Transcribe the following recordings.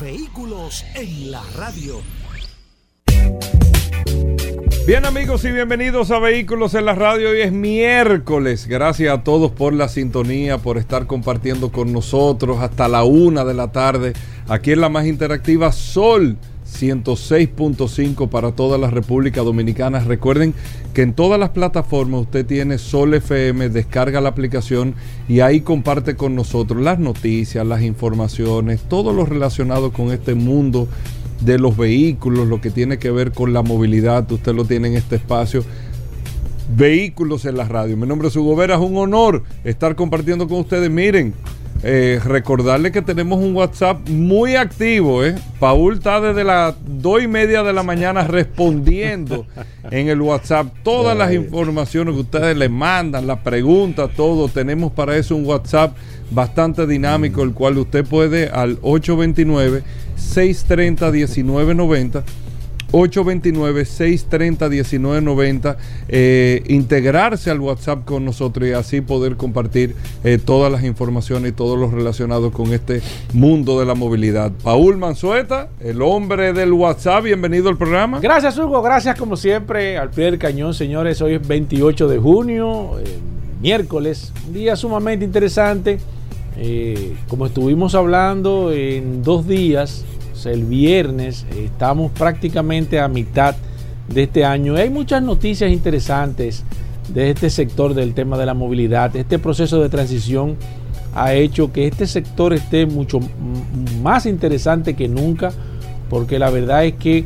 Vehículos en la radio. Bien amigos y bienvenidos a Vehículos en la Radio. Hoy es miércoles. Gracias a todos por la sintonía, por estar compartiendo con nosotros hasta la una de la tarde. Aquí en la más interactiva Sol 106.5 para toda la República Dominicana. Recuerden que en todas las plataformas usted tiene Sol FM, descarga la aplicación y ahí comparte con nosotros las noticias, las informaciones, todo lo relacionado con este mundo de los vehículos, lo que tiene que ver con la movilidad, usted lo tiene en este espacio. Vehículos en la radio. Mi nombre es Hugo Vera, es un honor estar compartiendo con ustedes. Miren, eh, recordarle que tenemos un WhatsApp muy activo. ¿eh? Paul está desde las dos y media de la mañana respondiendo en el WhatsApp todas las informaciones que ustedes le mandan, las preguntas, todo. Tenemos para eso un WhatsApp bastante dinámico, el cual usted puede al 829 630 1990 829-630-1990, eh, integrarse al WhatsApp con nosotros y así poder compartir eh, todas las informaciones y todo lo relacionado con este mundo de la movilidad. Paul Manzueta, el hombre del WhatsApp, bienvenido al programa. Gracias Hugo, gracias como siempre al pie del cañón, señores. Hoy es 28 de junio, eh, miércoles, un día sumamente interesante. Eh, como estuvimos hablando en dos días, el viernes, estamos prácticamente a mitad de este año. Hay muchas noticias interesantes de este sector del tema de la movilidad. Este proceso de transición ha hecho que este sector esté mucho más interesante que nunca, porque la verdad es que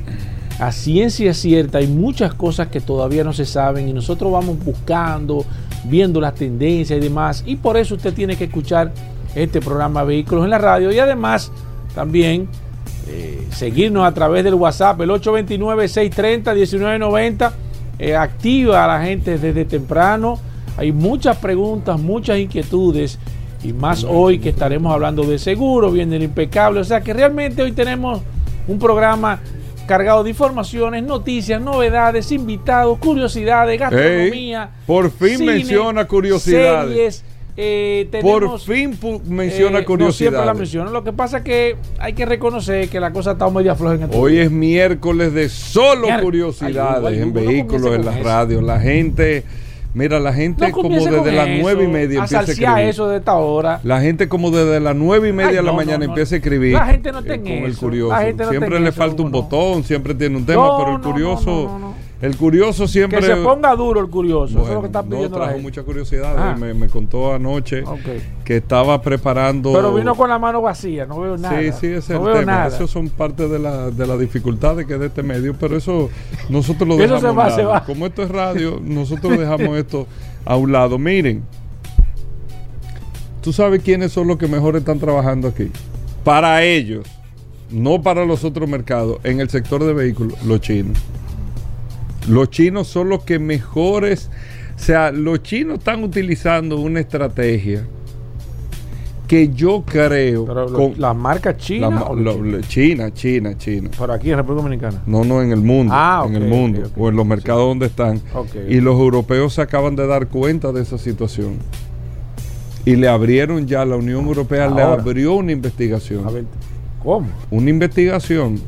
a ciencia cierta hay muchas cosas que todavía no se saben y nosotros vamos buscando, viendo las tendencias y demás. Y por eso usted tiene que escuchar este programa Vehículos en la Radio y además también eh, seguirnos a través del WhatsApp, el 829-630-1990. Eh, activa a la gente desde temprano. Hay muchas preguntas, muchas inquietudes. Y más hoy que estaremos hablando de seguro, viene el impecable. O sea que realmente hoy tenemos un programa cargado de informaciones, noticias, novedades, invitados, curiosidades, gastronomía. por fin menciona curiosidades. Series, eh, Por fin menciona eh, curiosidades. siempre la menciona. Lo que pasa es que hay que reconocer que la cosa está media floja en el Hoy es miércoles de solo curiosidades en vehículos, en la radio. La gente. Mira, la gente como desde las nueve y media empieza a escribir. eso de esta hora. La gente como desde las nueve y media de la mañana empieza a escribir. La gente no tiene eh, el curioso. siempre le falta un botón, siempre tiene un tema, pero el curioso el curioso siempre. Que se ponga duro el curioso. eso es lo que está pidiendo. No, trajo mucha curiosidad. Ah. Me, me, contó anoche que estaba preparando. Pero vino con la mano vacía, no veo nada. Sí, sí, ese es el tema. Eso son parte de la, de la dificultades que es de este medio, pero eso nosotros lo dejamos. se va, se va. Como esto es radio, nosotros dejamos esto a un lado. Miren, tú sabes quiénes son los que mejor están trabajando aquí. Para ellos, no para los otros mercados, en el sector de vehículos, los chinos. Los chinos son los que mejores, o sea, los chinos están utilizando una estrategia que yo creo con la marca china China China China. Pero aquí en República Dominicana. No no en el mundo ah, en el mundo o en los mercados donde están. Y los europeos se acaban de dar cuenta de esa situación. Y le abrieron ya la Unión Europea le abrió una investigación. ¿cómo? una investigación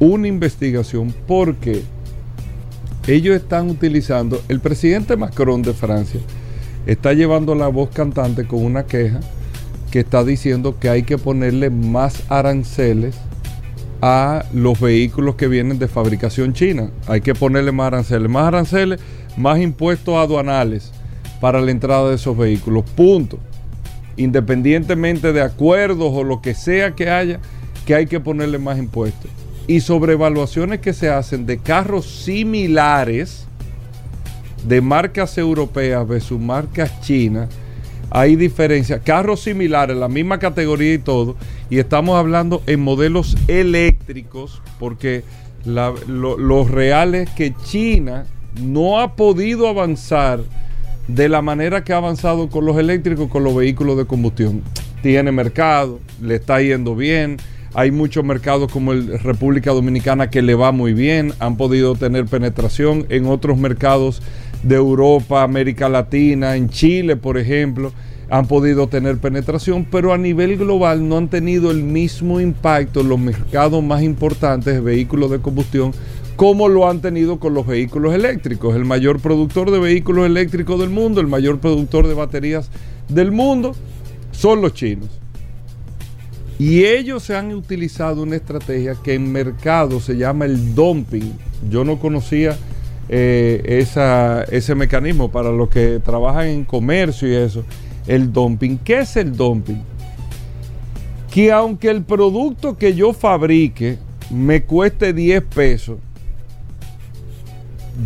una investigación porque ellos están utilizando, el presidente Macron de Francia está llevando la voz cantante con una queja que está diciendo que hay que ponerle más aranceles a los vehículos que vienen de fabricación china. Hay que ponerle más aranceles, más aranceles, más impuestos aduanales para la entrada de esos vehículos. Punto. Independientemente de acuerdos o lo que sea que haya, que hay que ponerle más impuestos y sobre evaluaciones que se hacen de carros similares de marcas europeas versus marcas chinas, hay diferencias, carros similares, la misma categoría y todo, y estamos hablando en modelos eléctricos, porque la, lo, lo real es que China no ha podido avanzar de la manera que ha avanzado con los eléctricos, con los vehículos de combustión. Tiene mercado, le está yendo bien. Hay muchos mercados como el República Dominicana que le va muy bien, han podido tener penetración en otros mercados de Europa, América Latina, en Chile, por ejemplo, han podido tener penetración, pero a nivel global no han tenido el mismo impacto en los mercados más importantes de vehículos de combustión como lo han tenido con los vehículos eléctricos. El mayor productor de vehículos eléctricos del mundo, el mayor productor de baterías del mundo, son los chinos. Y ellos se han utilizado una estrategia que en mercado se llama el dumping. Yo no conocía eh, ese mecanismo para los que trabajan en comercio y eso. El dumping. ¿Qué es el dumping? Que aunque el producto que yo fabrique me cueste 10 pesos,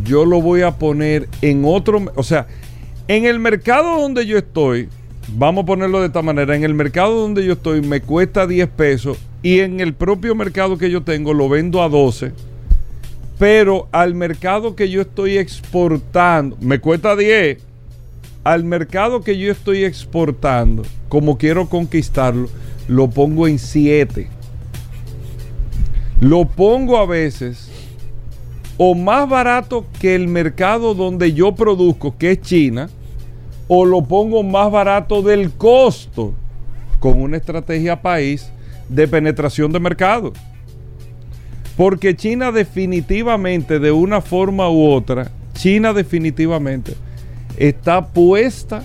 yo lo voy a poner en otro, o sea, en el mercado donde yo estoy, vamos a ponerlo de esta manera, en el mercado donde yo estoy me cuesta 10 pesos y en el propio mercado que yo tengo lo vendo a 12, pero al mercado que yo estoy exportando me cuesta 10, al mercado que yo estoy exportando, como quiero conquistarlo, lo pongo en 7. Lo pongo a veces o más barato que el mercado donde yo produzco, que es China, o lo pongo más barato del costo con una estrategia país de penetración de mercado. Porque China definitivamente, de una forma u otra, China definitivamente está puesta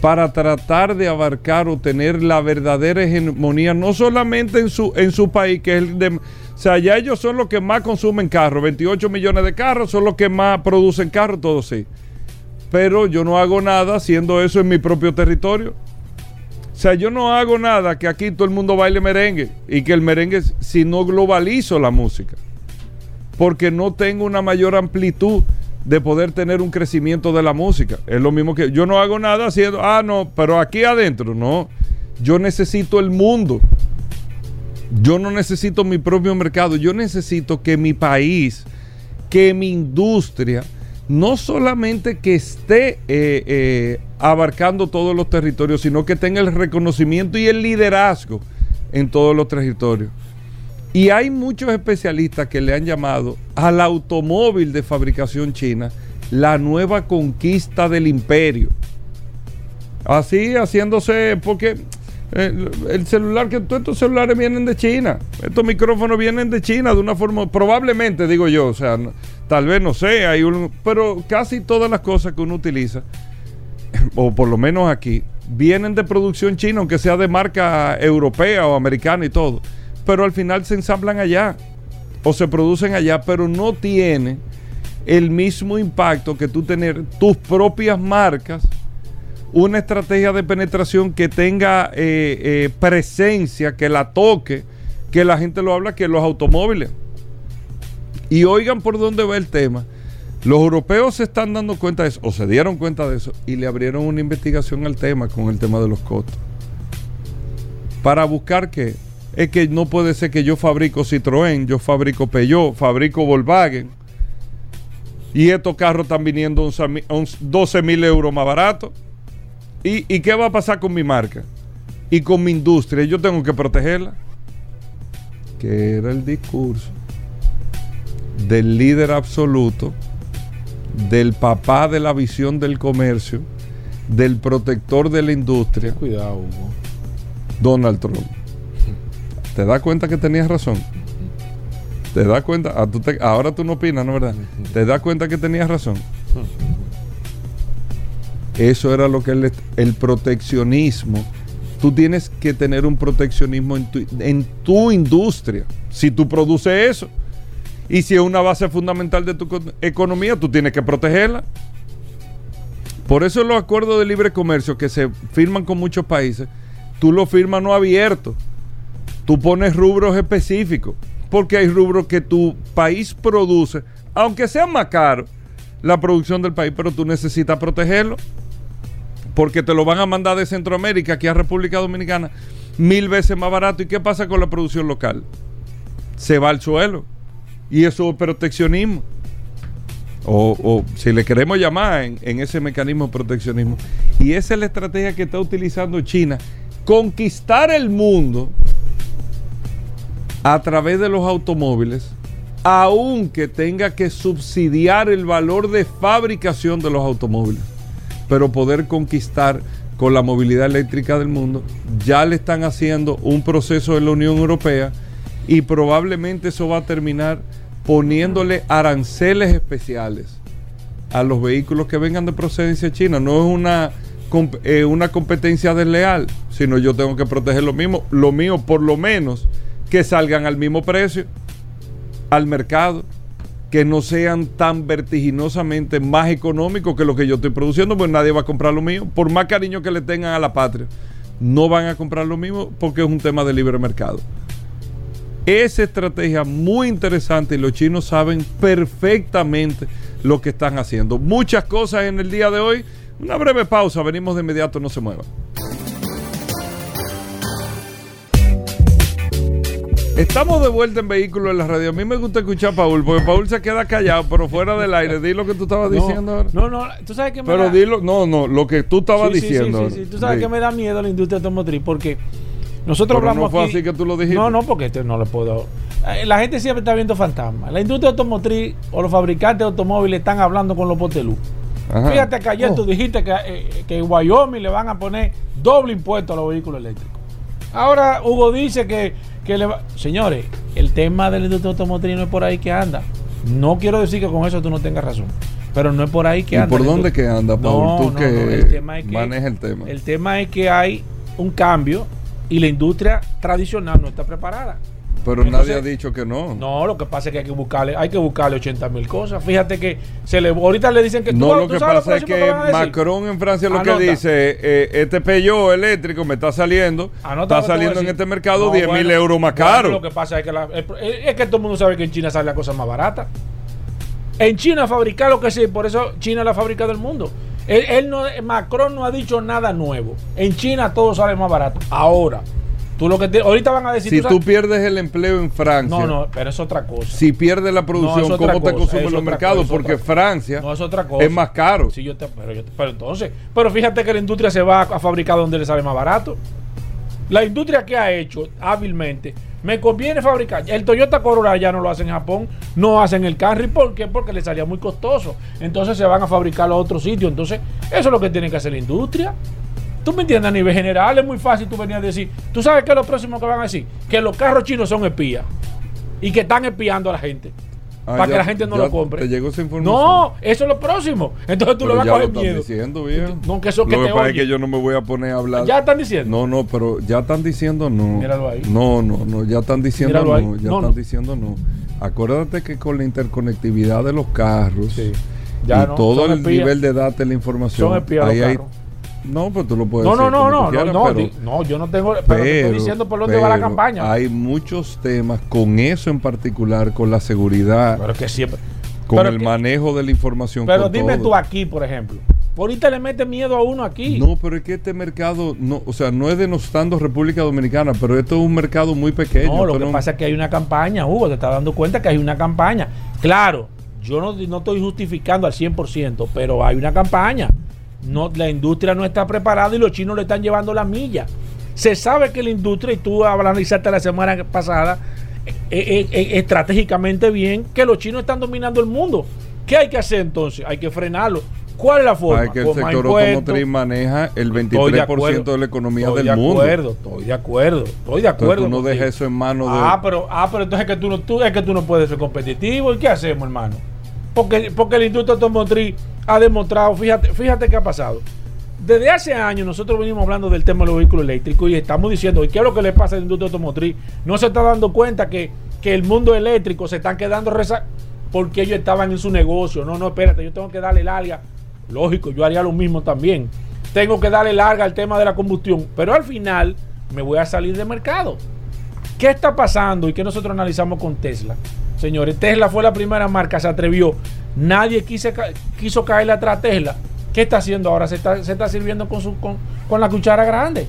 para tratar de abarcar o tener la verdadera hegemonía, no solamente en su, en su país, que es el de o sea, ya ellos son los que más consumen carros. 28 millones de carros son los que más producen carros, todo sí. Pero yo no hago nada haciendo eso en mi propio territorio. O sea, yo no hago nada que aquí todo el mundo baile merengue y que el merengue, si no globalizo la música, porque no tengo una mayor amplitud de poder tener un crecimiento de la música. Es lo mismo que yo no hago nada haciendo, ah, no, pero aquí adentro, no. Yo necesito el mundo. Yo no necesito mi propio mercado, yo necesito que mi país, que mi industria, no solamente que esté eh, eh, abarcando todos los territorios, sino que tenga el reconocimiento y el liderazgo en todos los territorios. Y hay muchos especialistas que le han llamado al automóvil de fabricación china la nueva conquista del imperio. Así haciéndose, porque el, celular, que todos estos celulares vienen de China. Estos micrófonos vienen de China de una forma, probablemente digo yo, o sea, tal vez no sé, hay un, pero casi todas las cosas que uno utiliza, o por lo menos aquí, vienen de producción china, aunque sea de marca europea o americana y todo. Pero al final se ensamblan allá o se producen allá, pero no tiene el mismo impacto que tú tener tus propias marcas una estrategia de penetración que tenga eh, eh, presencia, que la toque, que la gente lo habla, que los automóviles. Y oigan por dónde va el tema. Los europeos se están dando cuenta de eso, o se dieron cuenta de eso, y le abrieron una investigación al tema con el tema de los costos. Para buscar que es que no puede ser que yo fabrico Citroën, yo fabrico Peugeot, fabrico Volkswagen, y estos carros están viniendo 12 mil euros más baratos. ¿Y, qué va a pasar con mi marca? Y con mi industria. Yo tengo que protegerla. Que era el discurso del líder absoluto, del papá de la visión del comercio, del protector de la industria. Cuidado, Hugo. Donald Trump. ¿Te das cuenta que tenías razón? ¿Te das cuenta? Ah, ahora tú no opinas, ¿no verdad? ¿Te das cuenta que tenías razón? Eso era lo que el, el proteccionismo. Tú tienes que tener un proteccionismo en tu, en tu industria. Si tú produces eso. Y si es una base fundamental de tu economía, tú tienes que protegerla. Por eso los acuerdos de libre comercio que se firman con muchos países, tú los firmas no abierto. Tú pones rubros específicos. Porque hay rubros que tu país produce, aunque sea más caro la producción del país, pero tú necesitas protegerlo porque te lo van a mandar de Centroamérica aquí a República Dominicana. mil veces más barato. ¿Y qué pasa con la producción local? Se va al suelo. Y eso es proteccionismo. O, si le queremos llamar en, en ese mecanismo proteccionismo. Y esa es la estrategia que está utilizando China. Conquistar el mundo a través de los automóviles, aunque tenga que subsidiar el valor de fabricación de los automóviles, pero poder conquistar con la movilidad eléctrica del mundo. Ya le están haciendo un proceso en la Unión Europea y probablemente eso va a terminar poniéndole aranceles especiales a los vehículos que vengan de procedencia china. No es una, eh, una competencia desleal, sino yo tengo que proteger lo mismo, lo mío por lo menos que salgan al mismo precio al mercado, que no sean tan vertiginosamente más económicos que lo que yo estoy produciendo, pues nadie va a comprar lo mío, por más cariño que le tengan a la patria, no van a comprar lo mismo porque es un tema de libre mercado. Esa estrategia muy interesante y los chinos saben perfectamente lo que están haciendo. Muchas cosas en el día de hoy. Una breve pausa, venimos de inmediato, no se muevan. Estamos de vuelta en Vehículos en la Radio. A mí me gusta escuchar a Paul, porque Paul se queda callado, pero fuera del aire. Di lo que tú estabas diciendo ahora. No, no, tú sabes que me Pero da- dilo, no, no, lo que tú estabas Sí, sí, diciendo. Sí, sí, ahora. sí. Tú sabes que me da miedo la industria automotriz porque nosotros Pero hablamos no fue aquí- así que tú lo dijiste. No, no, porque este no le puedo. Eh, La gente siempre está viendo fantasmas. La industria automotriz o los fabricantes de automóviles están hablando con los potelú. Ajá. Fíjate que ayer Oh. tú dijiste que, eh, que en Wyoming le van a poner doble impuesto a los vehículos eléctricos. Ahora Hugo dice que, que le va... Señores, el tema de la industria automotriz no es por ahí que anda. No quiero decir que con eso tú no tengas razón. Pero no es por ahí que ¿Y anda. por la dónde que anda, Paul? No, tú no, que, no, el tema es que- manejas el tema. El tema es que hay un cambio y la industria tradicional no está preparada. pero entonces- nadie ha dicho que no. No, lo que pasa es que hay que buscarle, hay que buscarle 80 mil cosas. Fíjate que se le, ahorita le dicen que tú- No, lo tú que sabes pasa es que? Macron en Francia lo Anota. que dice, eh, este Peugeot eléctrico me está saliendo, Anota lo está que saliendo en este mercado No, 10 mil bueno, euros más bueno, caro. Lo que pasa es que, la- es que todo el mundo sabe que en China sale la cosa más barata. En China fabricar lo que sea, por eso China es la fábrica del mundo. Él, él no, Macron no ha dicho nada nuevo. En China todo sale más barato. Ahora, tú lo que te- ahorita van a decir. si tú pierdes el empleo en Francia, no, no, pero es otra cosa. si pierdes la producción, ¿cómo te consumen los mercados? Porque Francia No es otra cosa. es más caro. Sí, yo te- pero, yo te- pero entonces, pero fíjate que la industria se va a fabricar donde le sale más barato. La industria que ha hecho hábilmente, me conviene fabricar. El Toyota Corolla ya no lo hace en Japón, no hacen el Camry, ¿por qué? Porque le salía muy costoso. Entonces se van a fabricar a otro sitio. Entonces, eso es lo que tiene que hacer la industria. Tú me entiendes, a nivel general es muy fácil tú venías a decir, tú sabes qué es lo próximo que van a decir, que los carros chinos son espías y que están espiando a la gente. Ah, para ya- que la gente no lo compre. ¿Te llegó esa información? No, eso es lo próximo. Entonces tú Pero le vas a lo coger están miedo. diciendo, viejo. No, que eso que Lo que te pasa es que yo no me voy a poner a hablar. Ya están diciendo. No, no, pero ya están diciendo no. Míralo ahí. No, no, no, ya están diciendo Míralo no, ahí. ya No, están no. diciendo no. Acuérdate que con la interconectividad de los carros Sí. Ya y todo el espías. nivel de data de la información, ahí hay- carros. No, pues tú lo puedes No, no, decir no, no, no, quieras, no, pero, no, yo no tengo, pero, te estoy diciendo por dónde va la campaña. Hay muchos temas con eso en particular, con la seguridad, pero que siempre. con pero el que- manejo de la información. Pero dime todo. tú aquí, por ejemplo. Ahorita le mete miedo a uno aquí. No, pero es que este mercado, no, o sea, no es denostando República Dominicana, pero esto es un mercado muy pequeño. No, lo que pasa es que hay una campaña, Hugo, te estás dando cuenta que hay una campaña. Claro, yo no, no estoy justificando al 100%, pero hay una campaña. No, la industria no está preparada y los chinos le están llevando la milla. Se sabe que la industria, y tú analizaste la semana pasada, eh, eh, eh, estratégicamente bien, que los chinos están dominando el mundo. ¿Qué hay que hacer entonces? Hay que frenarlo. ¿Cuál es la forma? Hay que el Con sector automotriz maneja el Estoy 23% de, la economía estoy del de mundo. acuerdo, estoy de acuerdo, estoy de Entonces acuerdo. tú no dejas eso en manos de... Ah, pero, ah, pero entonces es que tú no, tú, es que tú no puedes ser competitivo. ¿Y qué hacemos, hermano? Porque, porque la industria automotriz ha demostrado, fíjate, fíjate qué ha pasado. Desde hace años nosotros venimos hablando del tema de los vehículos eléctricos y estamos diciendo, ¿y qué es lo que le pasa a la industria automotriz? No se está dando cuenta que, que el mundo eléctrico se están quedando reza porque ellos estaban en su negocio. No, no, espérate, yo tengo que darle larga. Lógico, yo haría lo mismo también. Tengo que darle larga al tema de la combustión, pero al final me voy a salir del mercado. ¿Qué está pasando y qué nosotros analizamos con Tesla? Señores, Tesla fue la primera marca, se atrevió. Nadie quise ca- quiso caerle atrás a Tesla. ¿Qué está haciendo ahora? Se está, se está sirviendo con, su, con, con la cuchara grande.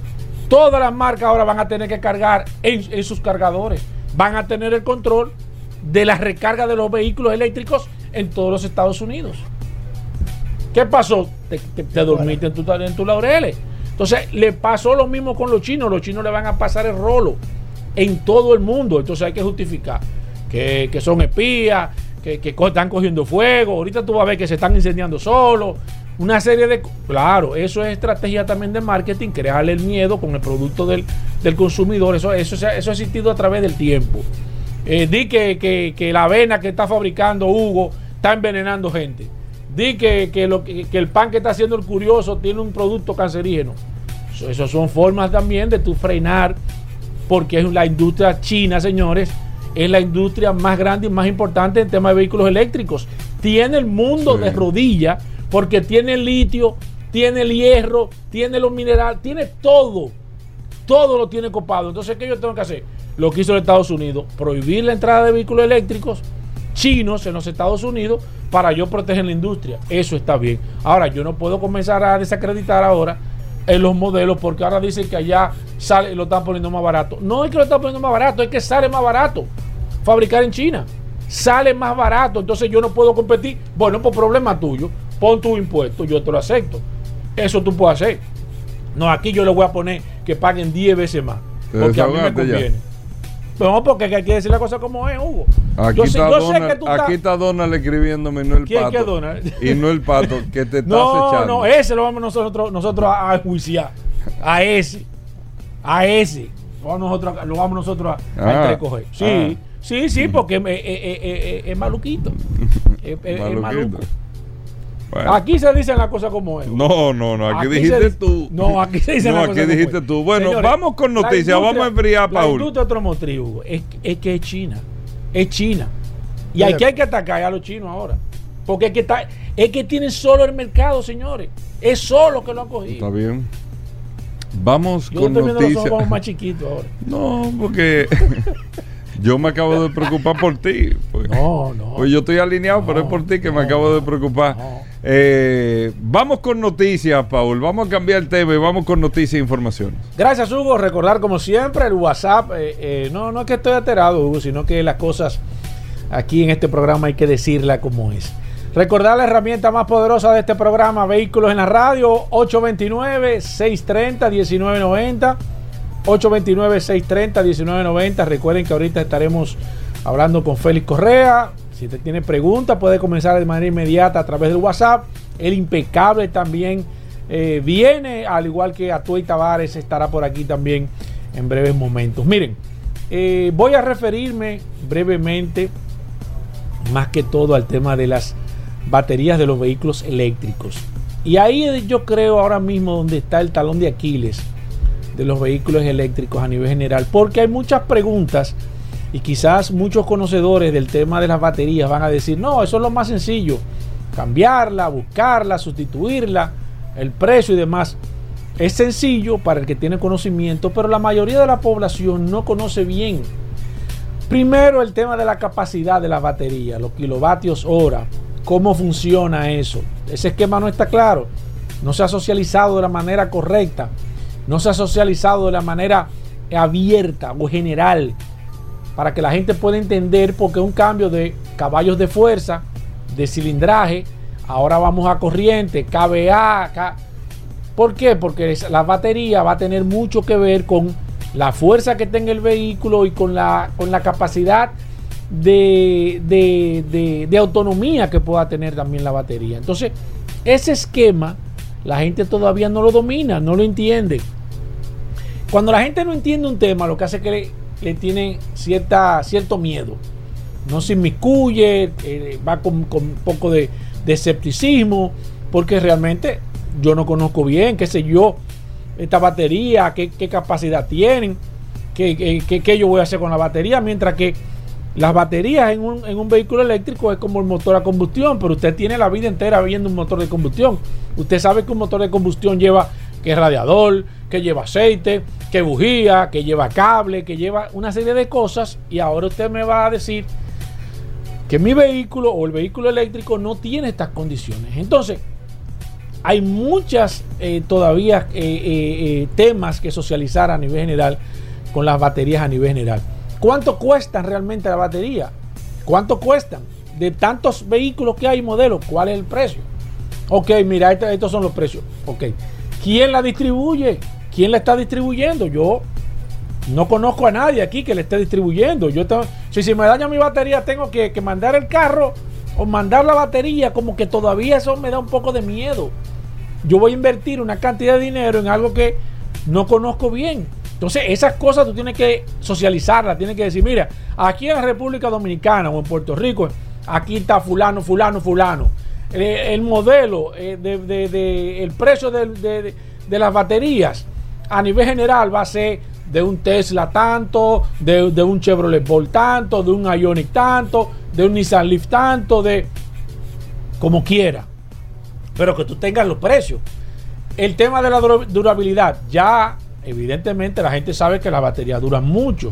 Todas las marcas ahora van a tener que cargar en, en sus cargadores. Van a tener el control de la recarga de los vehículos eléctricos en todos los Estados Unidos. ¿Qué pasó? Te, te- te dormiste en tu, en tus laureles. Entonces, le pasó lo mismo con los chinos. Los chinos le van a pasar el rolo en todo el mundo. Entonces, hay que justificar que, que son espías, que, están cogiendo fuego. Ahorita tú vas a ver que se están incendiando solos. Una serie de... Claro, eso es estrategia también de marketing, crearle el miedo con el producto del, del consumidor. Eso, eso, eso ha existido a través del tiempo. Eh, di que, que- que la avena que está fabricando Hugo está envenenando gente. Di que, que lo, el pan que está haciendo el curioso tiene un producto cancerígeno. Eso son formas también de tu frenar, porque es la industria china, señores, es la industria más grande y más importante en tema de vehículos eléctricos. Tiene el mundo Sí. de rodillas, porque tiene el litio, tiene el hierro, tiene los minerales, tiene todo todo lo tiene copado. Entonces, ¿qué yo tengo que hacer? Lo que hizo los Estados Unidos, prohibir la entrada de vehículos eléctricos chinos en los Estados Unidos para yo proteger la industria. Eso está bien. Ahora, yo no puedo comenzar a desacreditar ahora en los modelos porque ahora dicen que allá sale lo están poniendo más barato. No es que lo están poniendo más barato, es que sale más barato fabricar en China. Sale más barato, entonces yo no puedo competir. Bueno, por problema tuyo, pon tu impuesto, yo te lo acepto. Eso tú puedes hacer. No, aquí yo le voy a poner que paguen 10 veces más. Porque a mí me desahogaste ya. conviene. No, porque hay que decir la cosa como es, Hugo. Aquí, yo está yo sé Donald, que tú estás- aquí está Donald escribiéndome, no el ¿Quién pato. que Donald? Y no el pato que te está No, acechando. no, ese lo vamos nosotros, nosotros a, a enjuiciar. A ese. A ese. Lo vamos nosotros, a- lo vamos nosotros a, a Ah, entrecoger. Sí, ah. Sí, sí, porque es, es- es- es- maluquito. Es, maluco. Bueno. Aquí se dicen las cosas como es. No, no, no, aquí, Aquí dijiste se tú. No, aquí se dice No, la aquí cosa como dijiste es. tú. Bueno, Señores, vamos con la noticias, vamos a enfriar La Paul. industria automotriz, Hugo, es, es que es China. Es China. Y hay que hay que atacar a los chinos ahora. Porque es que, está, es que tienen solo el mercado, señores. Es solo que lo han cogido. Está bien. Vamos Yo con los ojos noticias. más chiquitos ahora. No, porque yo me acabo de preocupar por ti. Pues, No, no. pues yo estoy alineado, pero es por ti que me acabo de preocupar. no. Eh, vamos con noticias, Paul. Vamos a cambiar el tema y vamos con noticias e informaciones. Gracias, Hugo. Recordar, como siempre, el WhatsApp. eh, eh, no, no es que estoy alterado, Hugo, sino que las cosas aquí en este programa hay que decirla como es. Recordar la herramienta más poderosa de este programa, Vehículos en la Radio, 829-630-1990. 829-630-1990. Recuerden que ahorita estaremos hablando con Félix Correa. Si usted tiene preguntas, puede comenzar de manera inmediata a través del WhatsApp. El impecable también eh, viene, al igual que Atuey Tavares estará por aquí también en breves momentos. Miren, eh, voy a referirme brevemente, más que todo, al tema de las baterías de los vehículos eléctricos. Y ahí yo creo ahora mismo donde está el talón de Aquiles de los vehículos eléctricos a nivel general, porque hay muchas preguntas y quizás muchos conocedores del tema de las baterías van a decir, no, eso es lo más sencillo, cambiarla, buscarla, sustituirla, el precio y demás. Es sencillo para el que tiene conocimiento, pero la mayoría de la población no conoce bien. Primero el tema de la capacidad de la batería, los kilovatios hora, cómo funciona eso. Ese esquema no está claro, no se ha socializado de la manera correcta, no se ha socializado de la manera abierta o general para que la gente pueda entender porque un cambio de caballos de fuerza, de cilindraje, ahora vamos a corriente, KBA, ¿Por qué? Porque la batería va a tener mucho que ver con la fuerza que tenga el vehículo y con la, con la capacidad de- de- de autonomía que pueda tener también la batería. Entonces, ese esquema la gente todavía no lo domina, no lo entiende. Cuando la gente no entiende un tema, lo que hace es que le, le tiene cierta, cierto miedo. No se inmiscuye, eh, va con, un poco de, de escepticismo, porque realmente yo no conozco bien, qué sé yo, esta batería, qué, capacidad tienen, qué, qué- qué- qué yo voy a hacer con la batería, mientras que las baterías en un, en un vehículo eléctrico es como el motor a combustión, pero usted tiene la vida entera viendo un motor de combustión. Usted sabe que un motor de combustión lleva que radiador, que lleva aceite, que bujía, que lleva cable, que lleva una serie de cosas y ahora usted me va a decir que mi vehículo o el vehículo eléctrico no tiene estas condiciones. Entonces, hay muchas eh, todavía eh, eh, temas que socializar a nivel general con las baterías a nivel general. ¿Cuánto cuestan realmente la batería? ¿Cuánto cuestan? De tantos vehículos que hay modelos, ¿cuál es el precio? Ok, mira, estos son los precios. Ok, ¿quién la distribuye? ¿Quién la está distribuyendo? Yo no conozco a nadie aquí que le esté distribuyendo. Yo si, si me daña mi batería, tengo que, que mandar el carro o mandar la batería, como que todavía eso me da un poco de miedo yo voy a invertir una cantidad de dinero en algo que no conozco bien. Entonces, esas cosas tú tienes que socializarlas, tienes que decir, mira, aquí en la República Dominicana o en Puerto Rico, aquí está fulano, fulano, fulano. Eh, el modelo, eh, de, el precio de, las baterías a nivel general va a ser de un Tesla tanto, de, un Chevrolet Bolt tanto, de un Ionic tanto, de un Nissan Leaf tanto, de como quiera pero que tú tengas los precios. El tema de la durabilidad, ya evidentemente la gente sabe que las baterías duran mucho.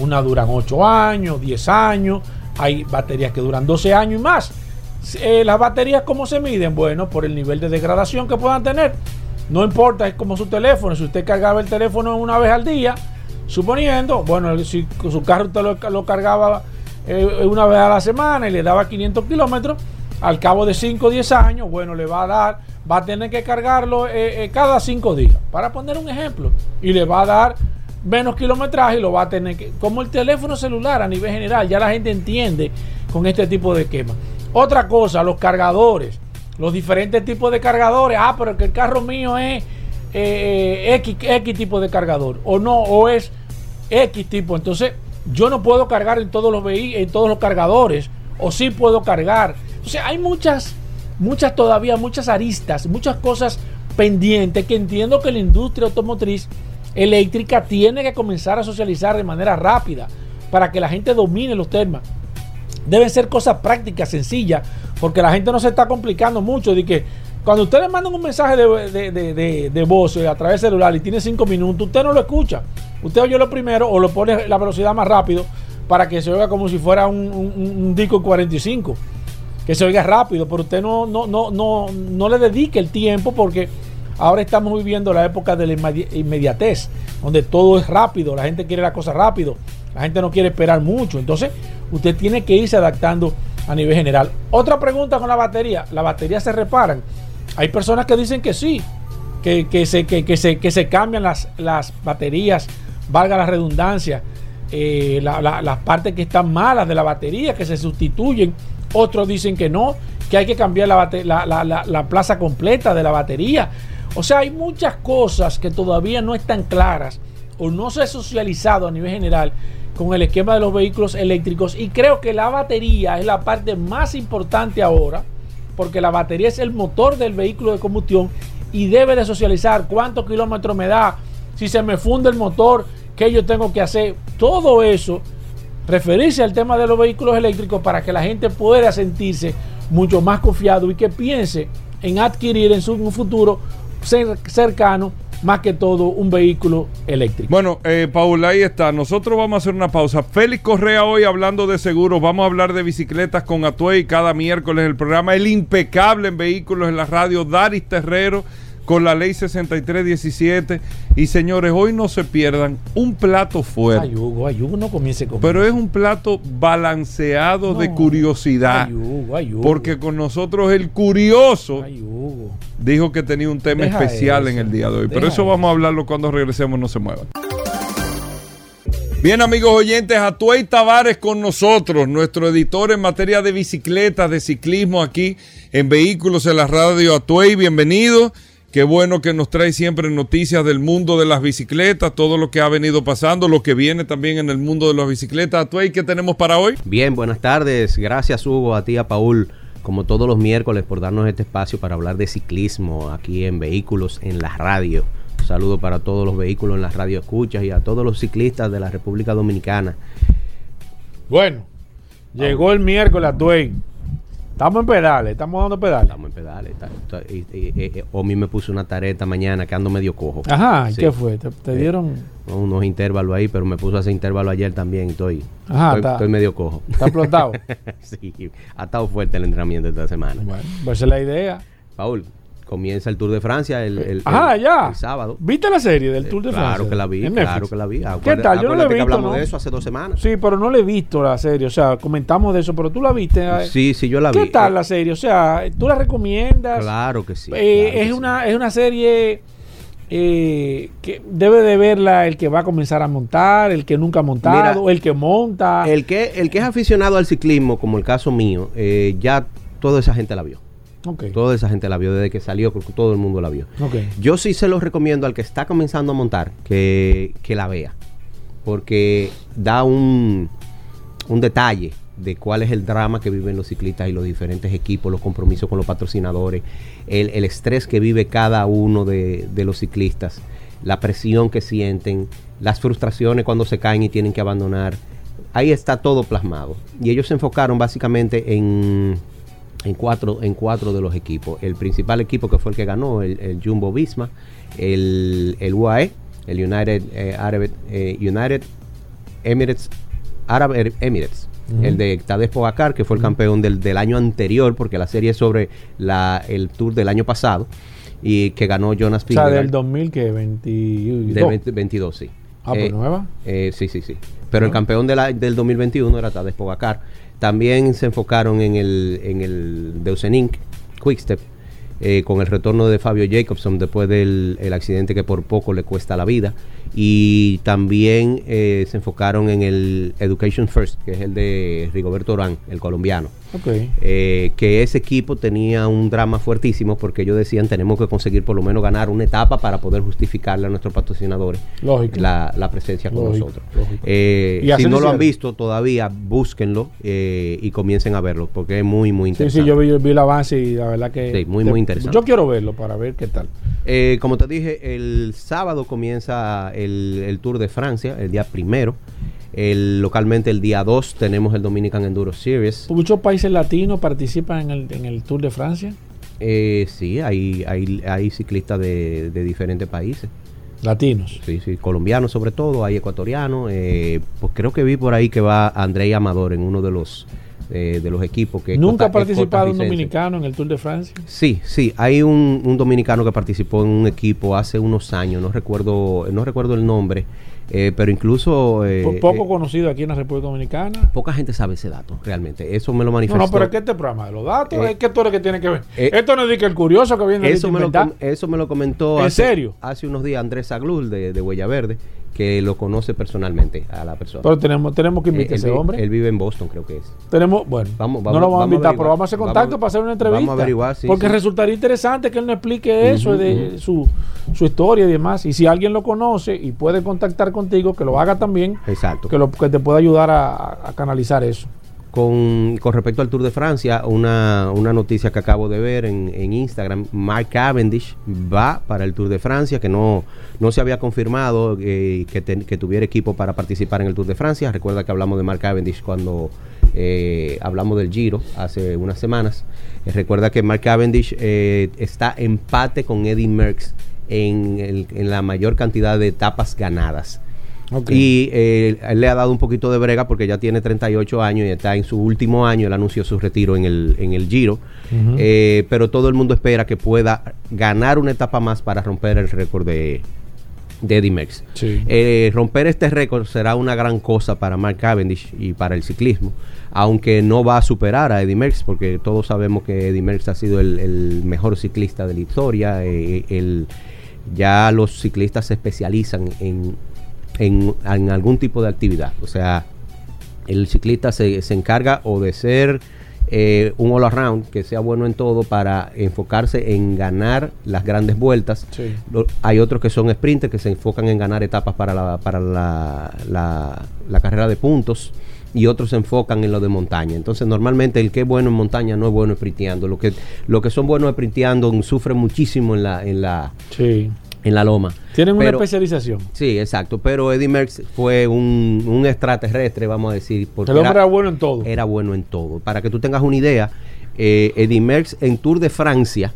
Una duran 8 años, 10 años, hay baterías que duran 12 años y más. Eh, las baterías, ¿cómo se miden? Bueno, por el nivel de degradación que puedan tener. No importa, es como su teléfono. Si usted cargaba el teléfono una vez al día, suponiendo, bueno, si su carro usted lo, cargaba eh, una vez a la semana y le daba 500 kilómetros, al cabo de 5 o 10 años, bueno, le va a dar, va a tener que cargarlo eh, eh, cada 5 días, para poner un ejemplo, y le va a dar menos kilometraje y lo va a tener que, como el teléfono celular a nivel general, ya la gente entiende con este tipo de esquema. Otra cosa, los cargadores, los diferentes tipos de cargadores, ah, pero que el carro mío es eh, X, X tipo de cargador, o no, o es X tipo, entonces yo no puedo cargar en todos los en todos los cargadores, o sí puedo cargar. O sea, hay muchas, muchas todavía, muchas aristas, muchas cosas pendientes que entiendo que la industria automotriz eléctrica tiene que comenzar a socializar de manera rápida para que la gente domine los temas. Deben ser cosas prácticas, sencillas, porque la gente no se está complicando mucho. De que cuando ustedes mandan un mensaje de, voz eh, a través del celular y tiene cinco minutos, usted no lo escucha. Usted oye lo primero o lo pone la velocidad más rápido para que se oiga como si fuera un, un disco 45 que se oiga rápido, pero usted no, no, no, no, no le dedique el tiempo porque ahora estamos viviendo la época de la inmediatez, donde todo es rápido, la gente quiere la cosa rápido, la gente no quiere esperar mucho, entonces usted tiene que irse adaptando a nivel general. Otra pregunta con la batería, ¿la batería se reparan? Hay personas que dicen que sí, que, que, se, que, que se cambian las, las baterías, valga la redundancia, eh, las partes que están malas de la batería, que se sustituyen otros dicen que no, que hay que cambiar la, plaza completa de la batería. O sea, hay muchas cosas que todavía no están claras o no se ha socializado a nivel general con el esquema de los vehículos eléctricos. Y creo que la batería es la parte más importante ahora porque la batería es el motor del vehículo de combustión y debe de socializar cuántos kilómetros me da, si se me funde el motor, qué yo tengo que hacer, todo eso referirse al tema de los vehículos eléctricos para que la gente pueda sentirse mucho más confiado y que piense en adquirir en su futuro cercano más que todo un vehículo eléctrico. Bueno, eh, Paul, ahí está. Nosotros vamos a hacer una pausa. Félix Correa hoy hablando de seguros. Vamos a hablar de bicicletas con Atuey cada miércoles el programa El Impecable en Vehículos en la radio. Daris Terrero con la ley 6317. Y señores, hoy no se pierdan un plato fuerte. no comience con Pero es un plato balanceado de curiosidad. porque con nosotros el curioso dijo que tenía un tema especial en el día de hoy. Pero eso vamos a hablarlo cuando regresemos, no se muevan. Bien, amigos oyentes, Atuey Tavares con nosotros, nuestro editor en materia de bicicletas, de ciclismo aquí en Vehículos en la Radio Atuey. Bienvenido. Qué bueno que nos trae siempre noticias del mundo de las bicicletas, todo lo que ha venido pasando, lo que viene también en el mundo de las bicicletas. Atuey, ¿qué tenemos para hoy? Bien, buenas tardes. Gracias, Hugo, a ti, a Paul, como todos los miércoles, por darnos este espacio para hablar de ciclismo aquí en Vehículos en la Radio. Un saludo para todos los vehículos en la radio escuchas y a todos los ciclistas de la República Dominicana. Bueno, llegó el miércoles, Atuey. Estamos en pedales, estamos dando pedales. Estamos en pedales. o a mí me puse una tarea esta mañana que ando medio cojo. Ajá, ¿qué fue? ¿Te, dieron? Unos intervalos ahí, pero me puse ese intervalo ayer también. Estoy, Ajá, estoy, medio cojo. ¿Está explotado? sí, ha estado fuerte el entrenamiento esta semana. Bueno, pues esa es la idea. Paul, Comienza el Tour de Francia el, el- Ah, el- ya. el sábado. ¿Viste la serie del Tour de Francia? Claro que la vi, claro que la vi. ¿Qué tal? Yo no la he que visto, hablamos ¿no? de eso hace dos semanas. Sí, pero no le he visto la serie. O sea, comentamos de eso, pero tú la viste. eh. Sí, sí, yo la ¿Qué vi. tal la serie? O sea, ¿tú la recomiendas? Claro que sí. Eh, claro que es, sí. una, es una serie eh, que debe de verla el que va a comenzar a montar, el que nunca ha montado, Mira, el que monta. El que, el que es aficionado al ciclismo, como el caso mío, eh, ya toda esa gente la vio. Ok, Toda esa gente la vio desde que salió, creo que todo el mundo la vio. Yo sí se los recomiendo al que está comenzando a montar que, que la vea. Porque da un, un detalle de cuál es el drama que viven los ciclistas y los diferentes equipos, los compromisos con los patrocinadores, el, el estrés que vive cada uno de, de los ciclistas, la presión que sienten, las frustraciones cuando se caen y tienen que abandonar. Ahí está todo plasmado. Y ellos se enfocaron básicamente en, en cuatro, en cuatro de los equipos. El principal equipo que fue el que ganó, el, el Jumbo Visma, el, el UAE, el United, eh, Arab, eh, United Emirates, Arab Er- Emirates. El de Tadej Pogacar, que fue el campeón del, del año anterior, porque la serie es sobre la, el tour del año pasado, y que ganó Jonas O sea, Vingegaard. del 2000 que 22. Del 20 22, sí. Ah, pues Eh, nueva. eh, sí, sí, sí. Pero el campeón de la- del 2021 era Tadej Pogacar. También se enfocaron en el, en el Deusenink, Quickstep, eh, con el retorno de Fabio Jacobson después del el accidente que por poco le cuesta la vida. Y también eh, se enfocaron en el Education First, que es el de Rigoberto Orán, el colombiano. Ok. Eh, que ese equipo tenía un drama fuertísimo porque ellos decían tenemos que conseguir por lo menos ganar una etapa para poder justificarle a nuestros patrocinadores la, la presencia con Lógico, nosotros. lógico. Eh, si no lo han visto todavía, búsquenlo eh, y comiencen a verlo porque es muy, muy Sí, interesante. sí, yo vi, vi el avance y la verdad que... Sí, muy, muy interesante. Yo quiero verlo para ver qué tal. Eh, como te dije, el sábado comienza el, el Tour de Francia, el día primero. El, localmente el día 2 tenemos el Dominican Enduro Series. Muchos países latinos participan en el, en el Tour de Francia. Eh, sí, hay, hay, hay ciclistas de, de diferentes países. Latinos. Sí, sí, colombianos sobre todo, hay ecuatorianos. eh, pues creo que vi por ahí que va Andrei Amador en uno de los eh, de los equipos que ¿Nunca ha participado un dominicano en el Tour de Francia? Sí, sí, hay un, un dominicano que participó en un equipo hace unos años, no recuerdo, no recuerdo el nombre, eh, pero incluso eh, Po- Poco eh, conocido aquí en la República Dominicana. poca gente sabe ese dato, realmente. Eso me lo No, manifestó. no, pero es que este programa de los datos es que tú eres que tiene que ver. Esto no es de que el curioso que viene eso a me, lo, eso me lo comentó ¿En hace, serio? hace unos días Andrés Aglul de, de Huella Verde, que lo conoce personalmente a la persona. Pero tenemos, tenemos que Eh, invitar a ese hombre. Él vive en Boston, creo que es. Tenemos, bueno, Vamos- no lo vamos a vamos a invitar, pero vamos a hacer contacto Vamos- para hacer una vamos a entrevista. averiguar, sí, porque sí. resultaría interesante que él nos explique eso de su, su historia y demás. Y si alguien lo conoce y puede contactar contigo, que lo haga también, Exacto. que, lo, que te pueda ayudar a, a canalizar eso. Con, con respecto al Tour de Francia, una, una noticia que acabo de ver en, Instagram, Mark Cavendish va para el Tour de Francia, que no, no se había confirmado eh, que tuviera equipo para participar en el Tour de Francia. Recuerda que hablamos de Mark Cavendish cuando eh, hablamos del Giro hace unas semanas. Eh, recuerda que Mark Cavendish eh, está empate con Eddie Merckx en, el- en la mayor cantidad de etapas ganadas. Y eh, él le ha dado un poquito de brega porque ya tiene 38 años y está en su último año. Él anunció su retiro en el, en el Giro. Eh, pero todo el mundo espera que pueda ganar una etapa más para romper el récord de, de Eddie Merckx. Sí. Eh, romper este récord será una gran cosa para Mark Cavendish y para el ciclismo, aunque no va a superar a Eddie Merckx, porque todos sabemos que Eddie Merckx ha sido el, el mejor ciclista de la historia. eh, el- ya los ciclistas se especializan en, en, en algún tipo de actividad. O sea, el ciclista se, se encarga o de ser eh, un all around que sea bueno en todo para enfocarse en ganar las grandes vueltas. Sí. Lo- hay otros que son sprinters que se enfocan en ganar etapas para la, para la, la- la carrera de puntos y otros se enfocan en lo de montaña. Entonces, normalmente el que es bueno en montaña no es bueno sprinteando. Lo que, lo que son buenos sprinteando sufren muchísimo en la, en la, Sí. En la loma. Tienen una Pero- especialización. Sí, exacto. Pero Eddie Merckx fue un, un extraterrestre, vamos a decir. Porque El hombre era bueno en todo. era bueno en todo. Para que tú tengas una idea, eh, Eddie Merckx en Tour de Francia,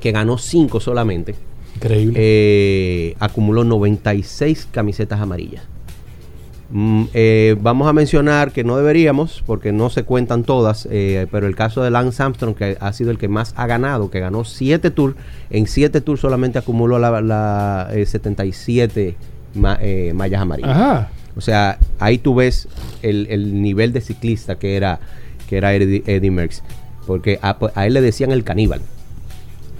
que ganó 5 solamente, Increíble. eh, acumuló 96 camisetas amarillas. Mm, eh, vamos a mencionar que no deberíamos, porque no se cuentan todas, eh, pero el caso de Lance Armstrong, que ha sido el que más ha ganado, que ganó 7 tours, en 7 tours solamente acumuló la, la, eh, 77 ma- eh, mallas amarillas. Ajá. O sea, ahí tú ves el, el nivel de ciclista que era, que era Eddie, Eddie Merckx. Porque a, a él le decían el caníbal.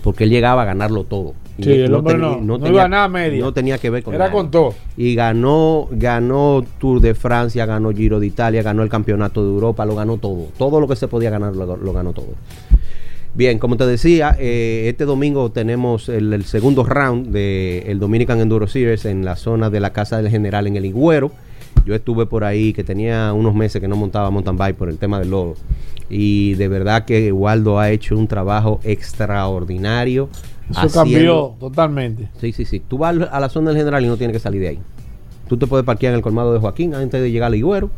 Porque él llegaba a ganarlo todo. Y Sí, el hombre no- no iba a nada media. No tenía que ver con Era nada. con todo. Y ganó, ganó Tour de Francia, ganó Giro de Italia, ganó el Campeonato de Europa, lo ganó todo. Todo lo que se podía ganar lo, lo ganó todo. Bien, como te decía, eh, este domingo tenemos el, el segundo round del Dominican Enduro Series en la zona de la Casa del General en el Higüero. Yo estuve por ahí, que tenía unos meses que no montaba mountain bike por el tema del lodo. Y de verdad que Waldo ha hecho un trabajo extraordinario. Eso haciendo- cambió totalmente. Sí, sí, sí. Tú vas a la zona del general y no tienes que salir de ahí. Tú te puedes parquear en el colmado de Joaquín antes de llegar al Higüero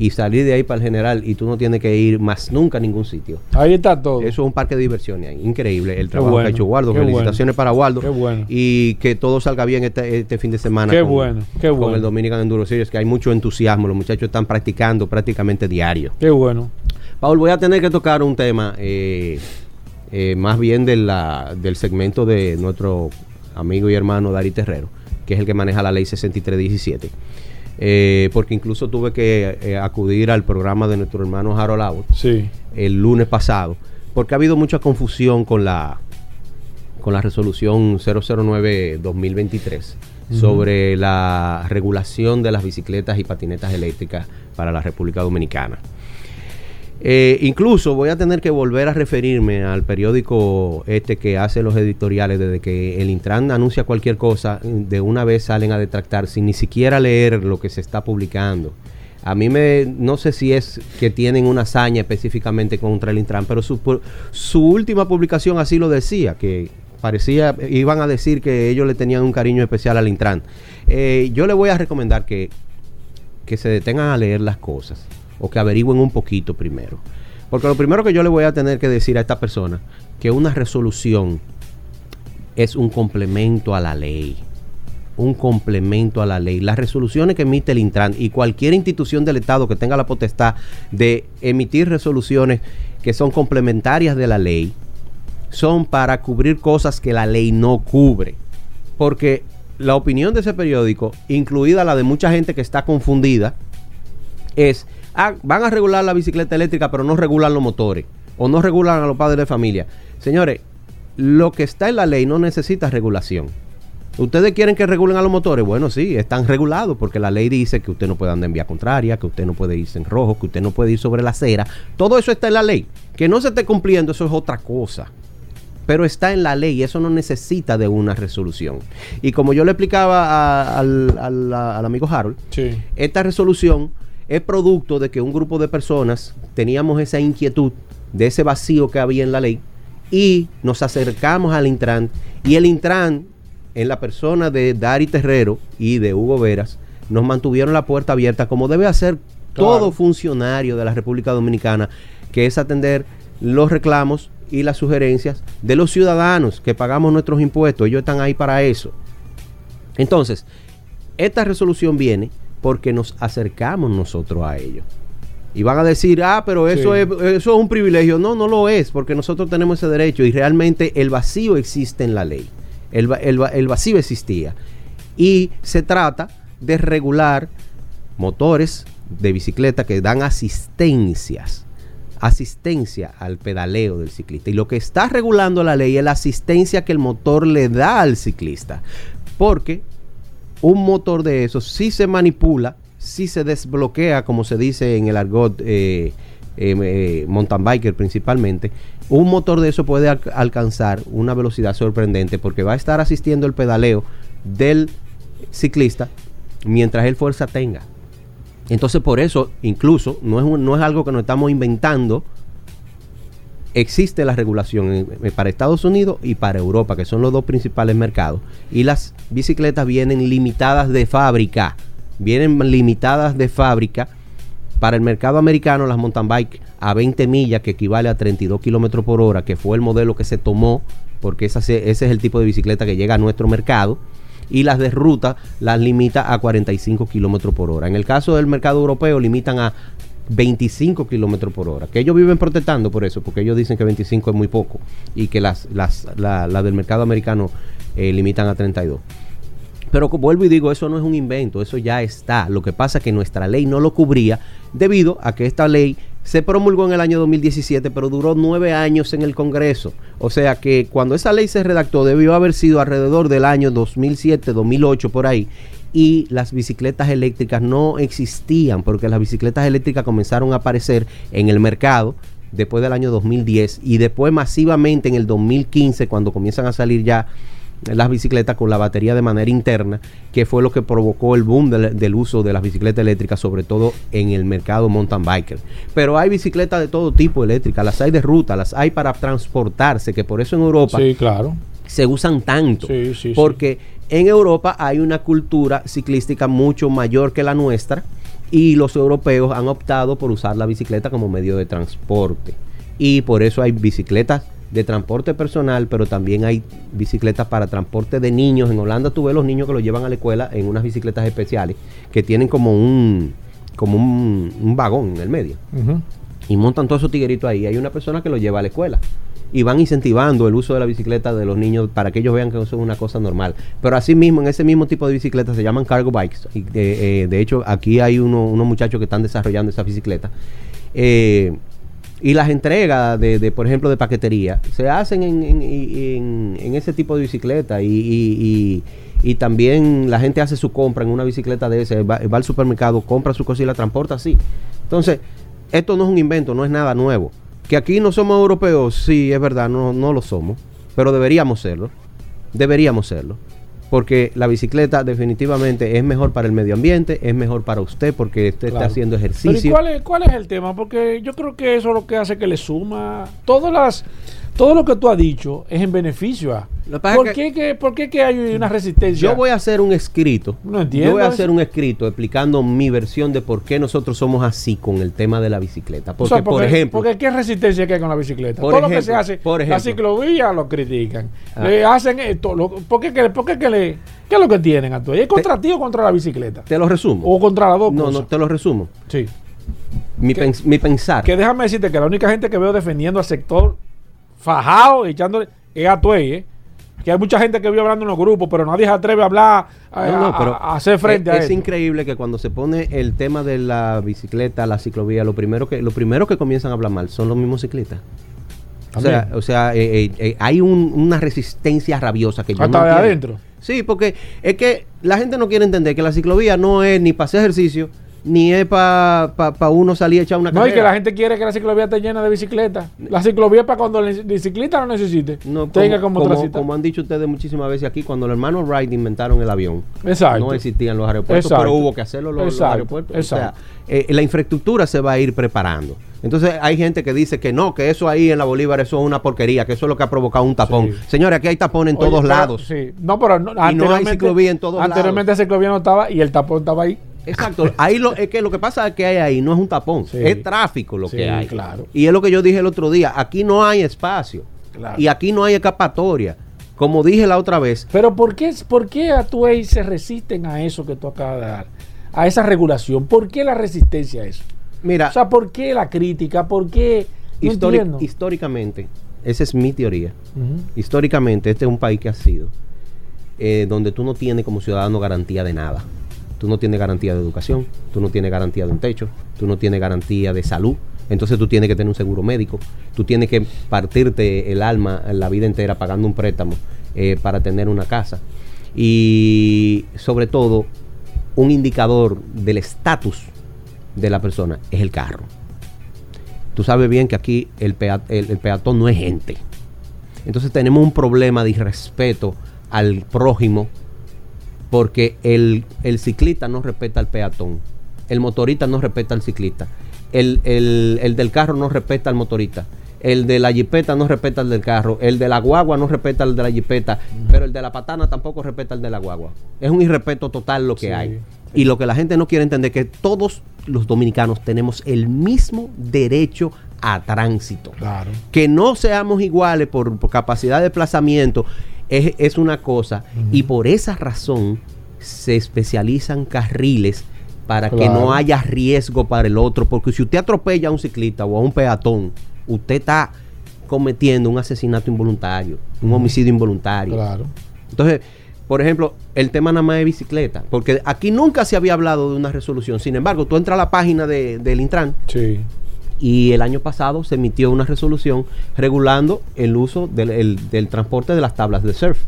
y salir de ahí para el general y tú no tienes que ir más nunca a ningún sitio. Ahí está todo. Eso es un parque de diversiones ahí. Increíble el trabajo bueno, que ha hecho Waldo. Felicitaciones para Waldo. Qué bueno. Y que todo salga bien este, este fin de semana. Qué bueno, qué Con bueno. el Dominican Enduro Series, que hay mucho entusiasmo. Los muchachos están practicando prácticamente diario. Qué bueno. Paul, voy a tener que tocar un tema eh, eh, más bien de la, del segmento de nuestro amigo y hermano Dari Terrero, que es el que maneja la ley 6317. Eh, porque incluso tuve que eh, acudir al programa de nuestro hermano Harold Abbott Sí. el lunes pasado, porque ha habido mucha confusión con la con la resolución 009-2023 sobre la regulación de las bicicletas y patinetas eléctricas para la República Dominicana. Eh, incluso voy a tener que volver a referirme al periódico este que hace los editoriales desde que el Intran anuncia cualquier cosa, de una vez salen a detractar sin ni siquiera leer lo que se está publicando. A mí me, no sé si es que tienen una hazaña específicamente contra el Intran, pero su, su última publicación así lo decía, que parecía, iban a decir que ellos le tenían un cariño especial al Intran. Eh, yo le voy a recomendar que que se detengan a leer las cosas o que averigüen un poquito primero. Porque lo primero que yo le voy a tener que decir a esta persona, que una resolución es un complemento a la ley. Un complemento a la ley. Las resoluciones que emite el Intran y cualquier institución del Estado que tenga la potestad de emitir resoluciones que son complementarias de la ley, son para cubrir cosas que la ley no cubre. Porque la opinión de ese periódico, incluida la de mucha gente que está confundida, es, ah, van a regular la bicicleta eléctrica, pero no regulan los motores, o no regulan a los padres de familia. Señores, lo que está en la ley no necesita regulación. ¿Ustedes quieren que regulen a los motores? Bueno, sí, están regulados porque la ley dice que usted no puede andar en vía contraria, que usted no puede irse en rojo, que usted no puede ir sobre la acera. Todo eso está en la ley. Que no se esté cumpliendo, eso es otra cosa pero está en la ley y eso no necesita de una resolución. Y como yo le explicaba a- al, al- al amigo Harold, Sí. esta resolución es producto de que un grupo de personas teníamos esa inquietud de ese vacío que había en la ley y nos acercamos al Intran y el Intran, en la persona de Dari Terrero y de Hugo Veras, nos mantuvieron la puerta abierta como debe hacer todo funcionario de la República Dominicana, que es atender los reclamos y las sugerencias de los ciudadanos que pagamos nuestros impuestos. Ellos están ahí para eso. Entonces, esta resolución viene porque nos acercamos nosotros a ellos. Y van a decir, ah, pero eso, Sí. es, eso es un privilegio. No, no lo es, porque nosotros tenemos ese derecho y realmente el vacío existe en la ley. El, el vacío existía. Y se trata de regular motores de bicicleta que dan asistencias. Asistencia al pedaleo del ciclista. Y lo que está regulando la ley es la asistencia que el motor le da al ciclista. Porque un motor de esos sí se manipula, sí se desbloquea, como se dice en el argot eh, eh, eh, mountain biker principalmente. Un motor de eso puede alc- alcanzar una velocidad sorprendente porque va a estar asistiendo el pedaleo del ciclista mientras él fuerza tenga. Entonces por eso, incluso, no es, no es algo que nos estamos inventando, existe la regulación en- para Estados Unidos y para Europa, que son los dos principales mercados. Y las bicicletas vienen limitadas de fábrica. Vienen limitadas de fábrica. Para el mercado americano, las mountain bike a 20 millas, que equivale a 32 kilómetros por hora, que fue el modelo que se tomó, porque ese es el tipo de bicicleta que llega a nuestro mercado. y las de ruta las limita a 45 kilómetros por hora. En el caso del mercado europeo limitan a 25 kilómetros por hora. Que ellos viven protestando por eso, porque ellos dicen que 25 es muy poco y que las, las la, del mercado americano eh, limitan a 32. Pero vuelvo y digo, eso no es un invento, eso ya está. Lo que pasa es que nuestra ley no lo cubría debido a que esta ley se promulgó en el año 2017, pero duró nueve años en el Congreso. O sea que cuando esa ley se redactó debió haber sido alrededor del año 2007, 2008, por ahí. Y las bicicletas eléctricas no existían porque las bicicletas eléctricas comenzaron a aparecer en el mercado después del año 2010 y después masivamente en el 2015 cuando comienzan a salir ya las bicicletas con la batería de manera interna, que fue lo que provocó el boom del, del, uso de las bicicletas eléctricas, sobre todo en el mercado mountain biker. Pero hay bicicletas de todo tipo eléctricas, las hay de ruta, las hay para transportarse, que por eso en Europa sí, claro. se usan tanto, Sí, sí, porque en Europa hay una cultura ciclística mucho mayor que la nuestra y los europeos han optado por usar la bicicleta como medio de transporte. Y por eso hay bicicletas de transporte personal, pero también hay bicicletas para transporte de niños. En Holanda tú ves los niños que los llevan a la escuela en unas bicicletas especiales que tienen como un como un, un vagón en el medio. Y montan todos esos tigueritos ahí. Hay una persona que los lleva a la escuela. Y van incentivando el uso de la bicicleta de los niños para que ellos vean que eso es una cosa normal. Pero así mismo, en ese mismo tipo de bicicletas se llaman cargo bikes. Y, eh, eh, de hecho, aquí hay uno- unos muchachos que están desarrollando esa bicicleta. Eh, y las entregas de, de, por ejemplo, de paquetería se hacen en, en- en- en ese tipo de bicicleta y, y- y- y también la gente hace su compra en una bicicleta de ese, va, va al supermercado, compra su cosa y la transporta así. Entonces, esto no es un invento, no es nada nuevo. Que aquí no somos europeos, sí, es verdad, no, no lo somos, pero deberíamos serlo. Deberíamos serlo. Porque la bicicleta definitivamente es mejor para el medio ambiente, es mejor para usted porque usted está haciendo Pero ¿y ejercicio. cuál es, cuál es el tema? Porque yo creo que eso es lo que hace que le suma. Todas las, todo lo que tú has dicho es en beneficio a. Que ¿Por, qué, que, ¿Por qué que hay una resistencia? Yo voy a hacer un escrito. No entiendo Yo voy a hacer un escrito explicando mi versión de por qué nosotros somos así con el tema de la bicicleta. O Porque, por ejemplo, Porque ¿qué resistencia que hay con la bicicleta? Por Todo lo que se ejemplo, hace, por la ejemplo. ciclovía lo critican. Ah. Le hacen esto. Lo, ¿Por qué, que, por qué que le, qué es lo que tienen a? ¿Es contra ti o contra la bicicleta? te lo resumo. O contra las dos no, cosas. no, te lo resumo. Sí. Mi, pens- mi pensar. Que déjame decirte que la única gente que veo defendiendo al sector fajado echándole es a Tuey, ¿eh? Que hay mucha gente que veo hablando en los grupos, pero nadie se atreve a hablar, a, No, no, a- pero a hacer frente es, a es esto. increíble que cuando se pone el tema de la bicicleta, la ciclovía, lo primero que lo primero que comienzan a hablar mal son los mismos ciclistas. O sea, o sea eh, eh, eh, hay un- una resistencia rabiosa que yo Hasta no de adentro. Sí, porque es que la gente no quiere entender que la ciclovía no es ni para hacer ejercicio, ni es para uno salir a echar una No, y carrera. que la gente quiere que la ciclovía esté llena de bicicletas. La ciclovía es para cuando el bicicleta lo necesite. No, tenga como, como, como, han dicho ustedes muchísimas veces aquí, cuando los hermanos Wright inventaron el avión, Exacto. no existían los aeropuertos, Exacto. pero hubo que hacerlo los, aeropuertos. exacto. O sea, eh, la infraestructura se va a ir preparando. Entonces hay gente que dice que no, que eso ahí en la Bolívar eso es una porquería, que eso es lo que ha provocado un tapón. Sí. Señores, aquí hay tapón en Oye, todos pero- lados. Sí. No, pero no, no hay anteriormente- ciclovía en todos Anteriormente la ciclovía no estaba y el tapón estaba ahí. Exacto. Ahí lo, es que lo que pasa es que hay ahí no es un tapón, Sí. es tráfico lo Sí, que hay. claro. Y es lo que yo dije el otro día, aquí no hay espacio. Claro. Y aquí no hay escapatoria. Como dije la otra vez, Pero ¿por qué, por qué a Tuey se resisten a eso que tú acabas de dar? A esa regulación. ¿Por qué la resistencia a eso? mira, O sea, ¿por qué la crítica? ¿Por qué? No históric- entiendo. históricamente, esa es mi teoría. Históricamente, este es un país que ha sido eh, donde tú no tienes como ciudadano garantía de nada. Tú no tienes garantía de educación, tú no tienes garantía de un techo, tú no tienes garantía de salud. Entonces tú tienes que tener un seguro médico, tú tienes que partirte el alma la vida entera pagando un préstamo eh, para tener una casa. Y sobre todo, un indicador del estatus de la persona es el carro. Tú sabes bien que aquí el, el peatón no es gente. Entonces tenemos un problema de irrespeto al prójimo porque el, el ciclista no respeta al peatón, el motorista no respeta al ciclista, el, el- el del carro no respeta al motorista, el de la jipeta no respeta al del carro, el de la guagua no respeta al de la jipeta, pero el de la patana tampoco respeta al de la guagua. Es un irrespeto total lo que Sí. hay. Y lo que la gente no quiere entender es que todos los dominicanos tenemos el mismo derecho a tránsito Claro. que no seamos iguales por, por capacidad de desplazamiento es, es una cosa y por esa razón se especializan carriles para que no haya riesgo para el otro, porque si usted atropella a un ciclista o a un peatón, usted está cometiendo un asesinato involuntario, un homicidio involuntario. Claro. Entonces, por ejemplo, el tema nada más de bicicleta, porque aquí nunca se había hablado de una resolución. Sin embargo, tú entras a la página de- del Intran Sí. Y el año pasado se emitió una resolución regulando el uso del, el- del transporte de las tablas de surf.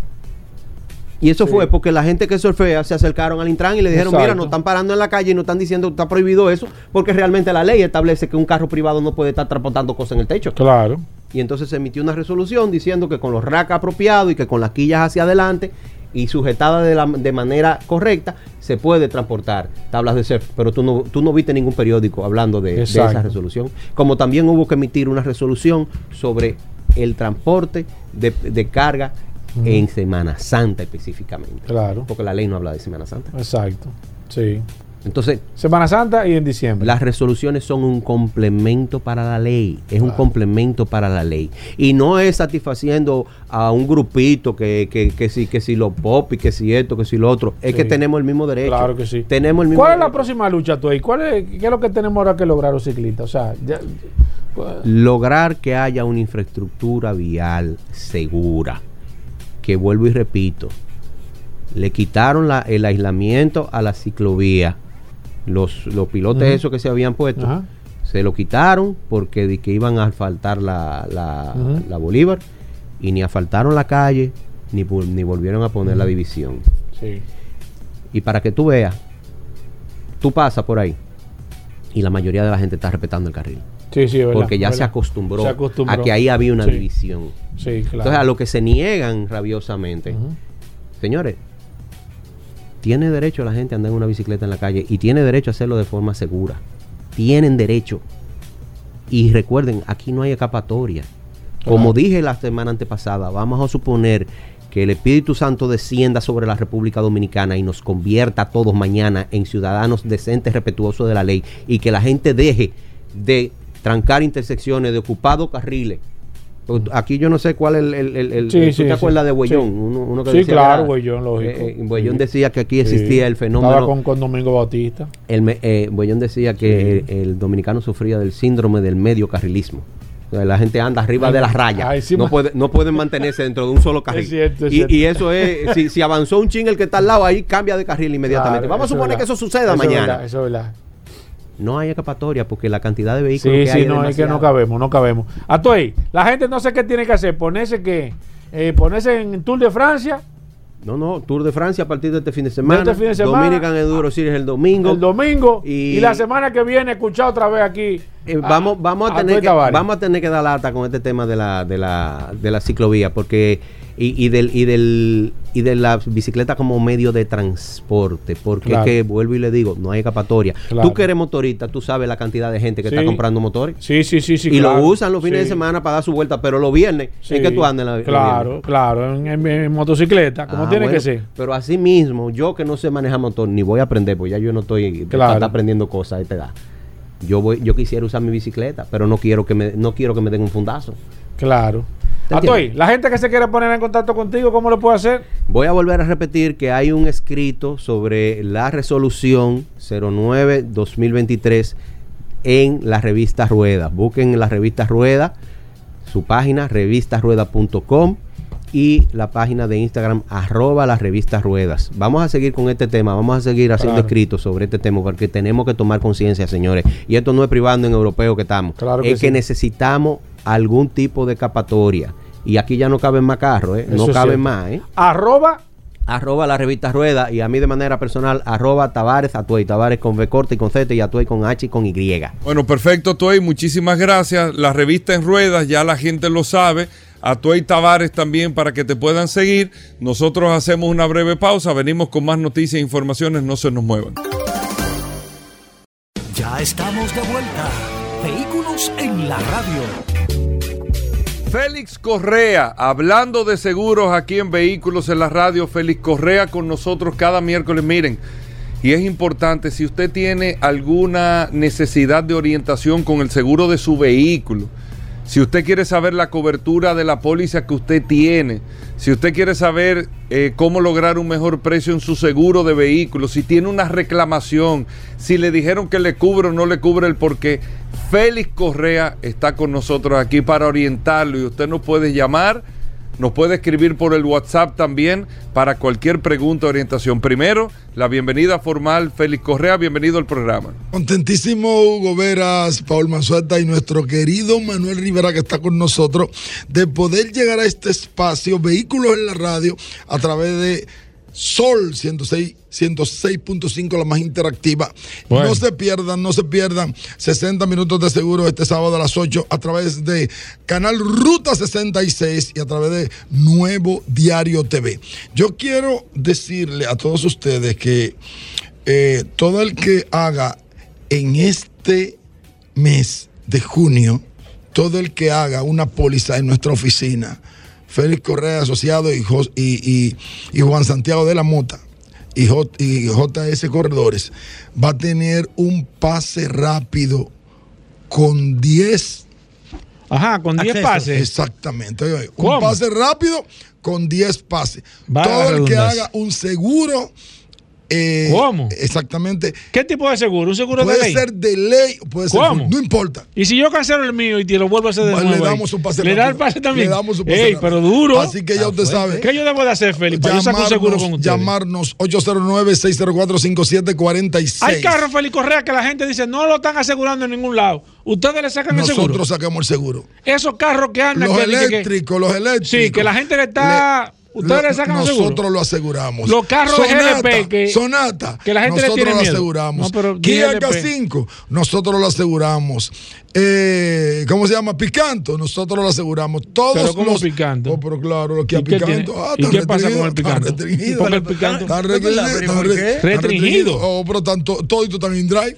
Y eso Sí. fue porque la gente que surfea se acercaron al Intran y le dijeron, mira, nos están parando en la calle y nos están diciendo que está prohibido eso, porque realmente la ley establece que un carro privado no puede estar transportando cosas en el techo. Claro. Y entonces se emitió una resolución diciendo que con los racks apropiados y que con las quillas hacia adelante y sujetada de, la, de manera correcta se puede transportar tablas de surf. Pero tú no, tú no viste ningún periódico hablando de, esa resolución. Como también hubo que emitir una resolución sobre el transporte de, de carga en Semana Santa específicamente. Claro. Porque la ley no habla de Semana Santa. Exacto. Sí. Entonces, Semana Santa y en diciembre. las resoluciones son un complemento para la ley, es un complemento para la ley. Y no es satisfaciendo a un grupito que, que, que si, que si lo pop y que si esto, que si lo otro. Es Sí. que tenemos el mismo derecho. Claro que sí. Tenemos el mismo ¿Cuál es la próxima lucha tú ahí? ¿Cuál es, ¿Qué es lo que tenemos ahora que lograr los ciclistas? O sea, ya, Lograr que haya una infraestructura vial segura. Que vuelvo y repito, le quitaron la- el aislamiento a la ciclovía. Los, los pilotes esos que se habían puesto. Se lo quitaron porque di que iban a asfaltar la, la, Bolívar y ni asfaltaron la calle ni, ni volvieron a poner la división. sí. Y para que tú veas, tú pasas por ahí y la mayoría de la gente está respetando el carril. Sí, sí, verdad, porque ya se acostumbró, Se acostumbró. a que ahí había una Sí. división. Sí, claro. Entonces a lo que se niegan rabiosamente, señores, tiene derecho la gente a andar en una bicicleta en la calle y tiene derecho a hacerlo de forma segura. Tienen derecho. Y recuerden, aquí no hay escapatoria. Como dije la semana antepasada, vamos a suponer que el Espíritu Santo descienda sobre la República Dominicana y nos convierta a todos mañana en ciudadanos decentes, respetuosos de la ley y que la gente deje de trancar intersecciones, de ocupado carriles. Aquí yo no sé cuál es el... el, el- el- Sí, ¿tú sí, te sí. acuerdas de Huellón? Sí. Uno, uno que Sí, decía claro, Huellón, lógico. eh, eh, decía que aquí existía el fenómeno... Estaba con, con Domingo Bautista. El, eh, decía que el, dominicano sufría del síndrome del medio carrilismo. O sea, La gente anda arriba Ay, de las rayas. no, puede, no pueden mantenerse dentro de un solo carril. Es cierto, es y, cierto. y eso es, si, si avanzó un ching el que está al lado, ahí cambia de carril inmediatamente. Claro, Vamos a suponer que eso suceda Eso mañana. verdad, eso es verdad. No hay escapatoria porque la cantidad de vehículos Sí, que sí, hay no, es que no cabemos, no cabemos. A tú ahí, la gente no sé qué tiene que hacer, ponerse que, eh, ponerse en Tour de Francia No, no, Tour de Francia a partir de este fin de semana. este fin de semana. Dominican Enduro Series el domingo. el domingo y, Y- la semana que viene escuchar otra vez aquí. Eh, vamos, vamos, a tener Tuey que, vamos a tener que dar lata con este tema de la, de la, de la ciclovía, porque y, y del y del y de la bicicleta como medio de transporte, porque Claro. es que vuelvo y le digo, no hay escapatoria. Claro. Tú que eres motorista, tú sabes la cantidad de gente que Sí. está comprando motores. Sí, sí, sí, sí. y claro. lo usan los fines Sí. de semana para dar su vuelta, pero los viernes, Sí. ¿en qué tú andas? en la- Claro, claro, en, en- en motocicleta, como Ah, tiene bueno, que ser. Pero así mismo, yo que no sé manejar motor, ni voy a aprender, pues ya yo no estoy Claro. está aprendiendo cosas a esta edad. Yo voy, yo quisiera usar mi bicicleta, pero no quiero que me, no quiero que me den un fundazo. Claro. ¿Te A tú ahí, entiendes? la gente que se quiere poner en contacto contigo, ¿cómo lo puede hacer? Voy a volver a repetir que hay un escrito sobre la resolución 09-2023 en la revista Rueda. Busquen la revista Rueda, su página revistasrueda.com y la página de Instagram arroba las revistas ruedas. Vamos a seguir con este tema, vamos a seguir haciendo Claro. escritos sobre este tema porque tenemos que tomar conciencia, señores. Y esto no es privando en europeo que estamos. Claro que es que sí. necesitamos algún tipo de escapatoria. Y aquí ya no caben más carros, ¿eh? No caben más, ¿eh? Arroba arroba la revista Rueda y a mí de manera personal arroba Tavares Atuey, Tavares con V corta y con Z y Atuey con H y con Y. Bueno, perfecto, Toy. Muchísimas gracias. La revista en ruedas, ya la gente lo sabe. A Toy Tavares también para que te puedan seguir. Nosotros hacemos una breve pausa. Venimos con más noticias e informaciones. No se nos muevan. Ya estamos de vuelta. Vehículos en la radio. Félix Correa, hablando de seguros aquí en Vehículos en la Radio, Félix Correa con nosotros cada miércoles. Miren, y es importante, si usted tiene alguna necesidad de orientación con el seguro de su vehículo, Si usted quiere saber la cobertura de la póliza que usted tiene, si usted quiere saber eh, cómo lograr un mejor precio en su seguro de vehículos, si tiene una reclamación, si le dijeron que le cubre o no le cubre el porqué, Félix Correa está con nosotros aquí para orientarlo y usted nos puede llamar nos puede escribir por el WhatsApp también para cualquier pregunta o orientación. Primero, la bienvenida formal, Félix Correa, bienvenido al programa. Contentísimo Hugo Veras, Paul Manzueta y nuestro querido Manuel Rivera que está con nosotros de poder llegar a este espacio, vehículos en la radio, a través de Sol 106 106.5, la más interactiva. Bueno. No se pierdan, no se pierdan 60 minutos de seguro este sábado a las 8 a través de Canal Ruta 66 y a través de Nuevo Diario TV. Yo quiero decirle a todos ustedes que eh, todo el que haga en este mes de junio, todo el que haga una póliza en nuestra oficina, Félix Correa Asociado y, Jos- y- y- y Juan Santiago de la Mota y, J- y JS Corredores, va a tener un pase rápido con 10 Ajá, con 10 Acceso. pases. Exactamente. oye, oye, ¿Cómo? Un pase rápido con 10 pases. Todo el que haga un seguro. Eh, ¿Cómo? Exactamente. ¿Qué tipo de seguro? ¿Un seguro de Puede ley? ser de ley, puede ser. ¿Cómo? No importa. Y si yo cancelo el mío y te lo vuelvo a hacer de Le nuevo. ahí? damos un pase Le da el pase también. Le damos un pase Ey, pero duro. Así que ya usted sabe. ¿Qué yo debo de hacer, Félix? Para yo sacar un seguro con ustedes. llamarnos 809-604-5746. Hay carros, Félix Correa, que la gente dice no lo están asegurando en ningún lado. Ustedes le sacan el seguro. Nosotros sacamos el seguro. Esos carros que andan. Los eléctricos, los eléctricos. Sí, que la gente le está. Ustedes lo- le sacan el seguro. Nosotros lo aseguramos. Los carros de GLP que- Sonata, que la gente le nosotros tiene lo miedo. aseguramos. No, Kia GLP. K5, nosotros lo aseguramos. Eh, ¿Cómo se llama? Picanto, nosotros lo aseguramos. Todos Pero ¿cómo los Picanto? Oh, pero claro, ¿Y qué tiene? Picanto. Ah, ¿Y están qué pasa con el Picanto? están restringidos. ¿Por qué el Picanto? Están Es verdad, restringidos, pero ¿y están por re- qué? están Restringido. Oh, pero tanto, todo están en drive.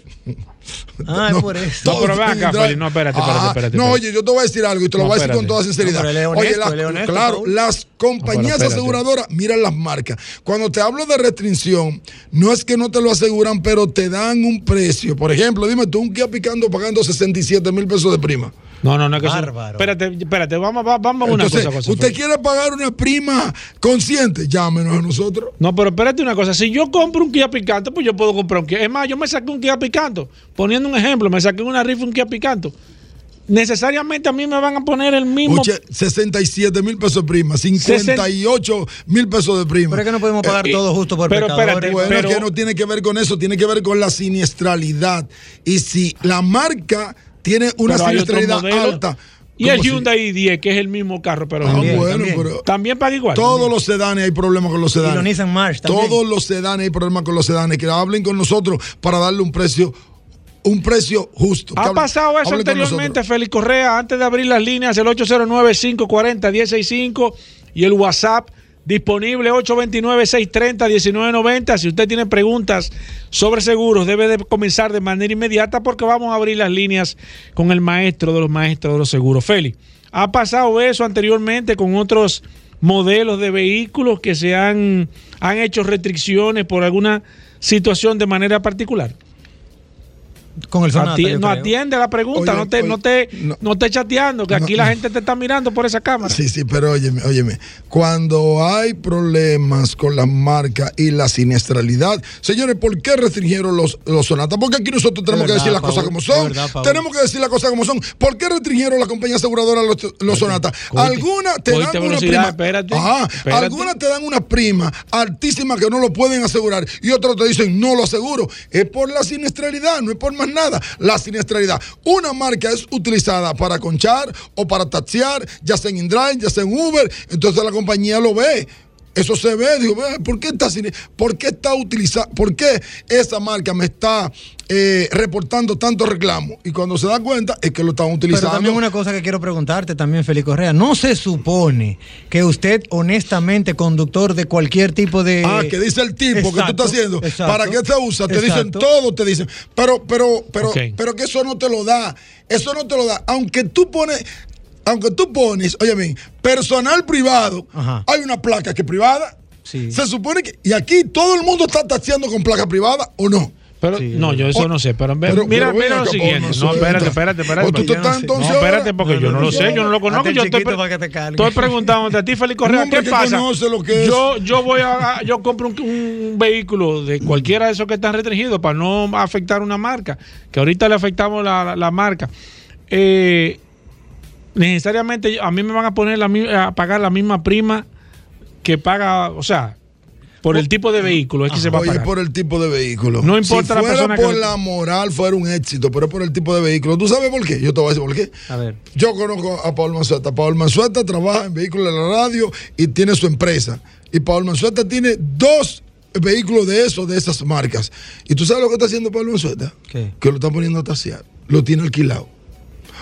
Ah, es por eso. No, pero ven están acá. Félix, no, espérate, espérate, espérate, No, oye, yo te voy a decir algo y te lo No, voy a decir con toda sinceridad. No, oye, las- claro, las compañías aseguradoras miran las marcas. Cuando te hablo de restricción, no es que no te lo aseguran, pero te dan un precio. Por ejemplo, dime tú, un Kia Picando pagando 67 mil pesos de prima. No, no, no es que eso- Bárbaro. Espérate, espérate, vamos, va- vamos a una Entonces, cosa, cosa. ¿usted quiere pagar una prima consciente? Llámenos a nosotros. No, pero espérate una cosa. Si yo compro un Kia Picanto, pues yo puedo comprar un Kia. Es más, yo me saqué un Kia Picanto. Poniendo un ejemplo, me saqué una rifa un Kia Picanto. Necesariamente a mí me van a poner el mismo. Oye, 67 mil pesos de prima, 58 mil pesos de prima. Pero es que no podemos pagar Eh, todo justo por pero espérate, Bueno, Pero- que no tiene que ver con eso, tiene que ver con la siniestralidad. Y si la marca tiene una siniestralidad alta. Y el ¿cómo si- Hyundai i10, que es el mismo carro, pero Ah, También, bueno, también. pero también paga igual. todos los sedanes hay problemas con los Y sedanes. los Nissan March también. Todos los sedanes hay problemas con los sedanes. Que hablen con nosotros para darle un precio, un precio justo. Ha pasado eso anteriormente. Félix Correa, antes de abrir las líneas, el 809-540-165 y el WhatsApp disponible 829-630-1990. Si usted tiene preguntas sobre seguros, debe de comenzar de manera inmediata porque vamos a abrir las líneas con el maestro de los maestros de los seguros. Félix, ha pasado eso anteriormente con otros modelos de vehículos que se han, han hecho restricciones por alguna situación de manera particular. Con el Sonata, no atiende la pregunta, Oye, no te, oye, no te, no. no te chateando, que aquí la gente te está mirando por esa cámara. Sí, sí, pero óyeme, óyeme. Cuando hay problemas con las marcas y la siniestralidad, señores, ¿por qué restringieron los, los sonatas? Porque aquí nosotros tenemos que decir las Paul, cosas como son. verdad, tenemos que decir las cosas como son. ¿Por qué restringieron la compañía aseguradora los, los sonatas? Algunas te dan una prima. espérate, Ajá, espérate. algunas te dan una prima altísima que no lo pueden asegurar y otras te dicen no lo aseguro. Es por la siniestralidad, no es por nada. La siniestralidad. Una marca es utilizada para conchar o para taxiar, ya sea en InDrive, ya sea en Uber. Entonces la compañía lo ve. Eso se ve, digo, "Ve, ¿por qué está, sin- por qué está utilizando, por qué esa marca me está eh, reportando tantos reclamos? Y cuando se da cuenta es que lo están Pero utilizando. también una cosa que quiero preguntarte también, Félix Correa. ¿No se supone que usted, honestamente, conductor de cualquier tipo de... Ah, que dice el tipo que tú estás haciendo. exacto, ¿Para qué se usa? Te dicen todo, te dicen. Pero, pero, pero, pero que eso no te lo da. Eso no te lo da. Aunque tú pones, aunque tú pones, oye bien, personal privado, Ajá. hay una placa que es privada. Sí. Se supone que, y aquí todo el mundo está taxiando con placa privada o no. Pero, Sí, no, yo eso no sé. Pero, pero- mira, pero mira lo siguiente. No, espérate, espérate, espérate. ¿O tú yo estás entonces No, espérate, porque yo no lo sé, yo no lo conozco. Yo estoy, te estoy preguntándote a ti, Félix Correa, ¿qué pasa? conoce lo que es. Yo, yo voy a, a- yo compro un, un vehículo de cualquiera de esos que están restringidos para no afectar una marca, que ahorita le afectamos la, la- la marca. Eh, necesariamente a mí me van a poner la, a pagar la misma prima que paga, o sea, por el tipo de vehículo es que se va a Oye, pagar. por el tipo de vehículo. No importa si la fuera persona que por la moral, fuera un éxito, pero por el tipo de vehículo. ¿Tú sabes por qué? Yo te voy a decir por qué. A ver. Yo conozco a Paul Manzueta. Paul Manzueta trabaja en vehículos de la radio y tiene su empresa. Y Paul Manzueta tiene dos vehículos de esos, de esas marcas. ¿Y tú sabes lo que está haciendo Paul Manzueta? ¿Qué? Que lo está poniendo a tasear. Lo tiene alquilado.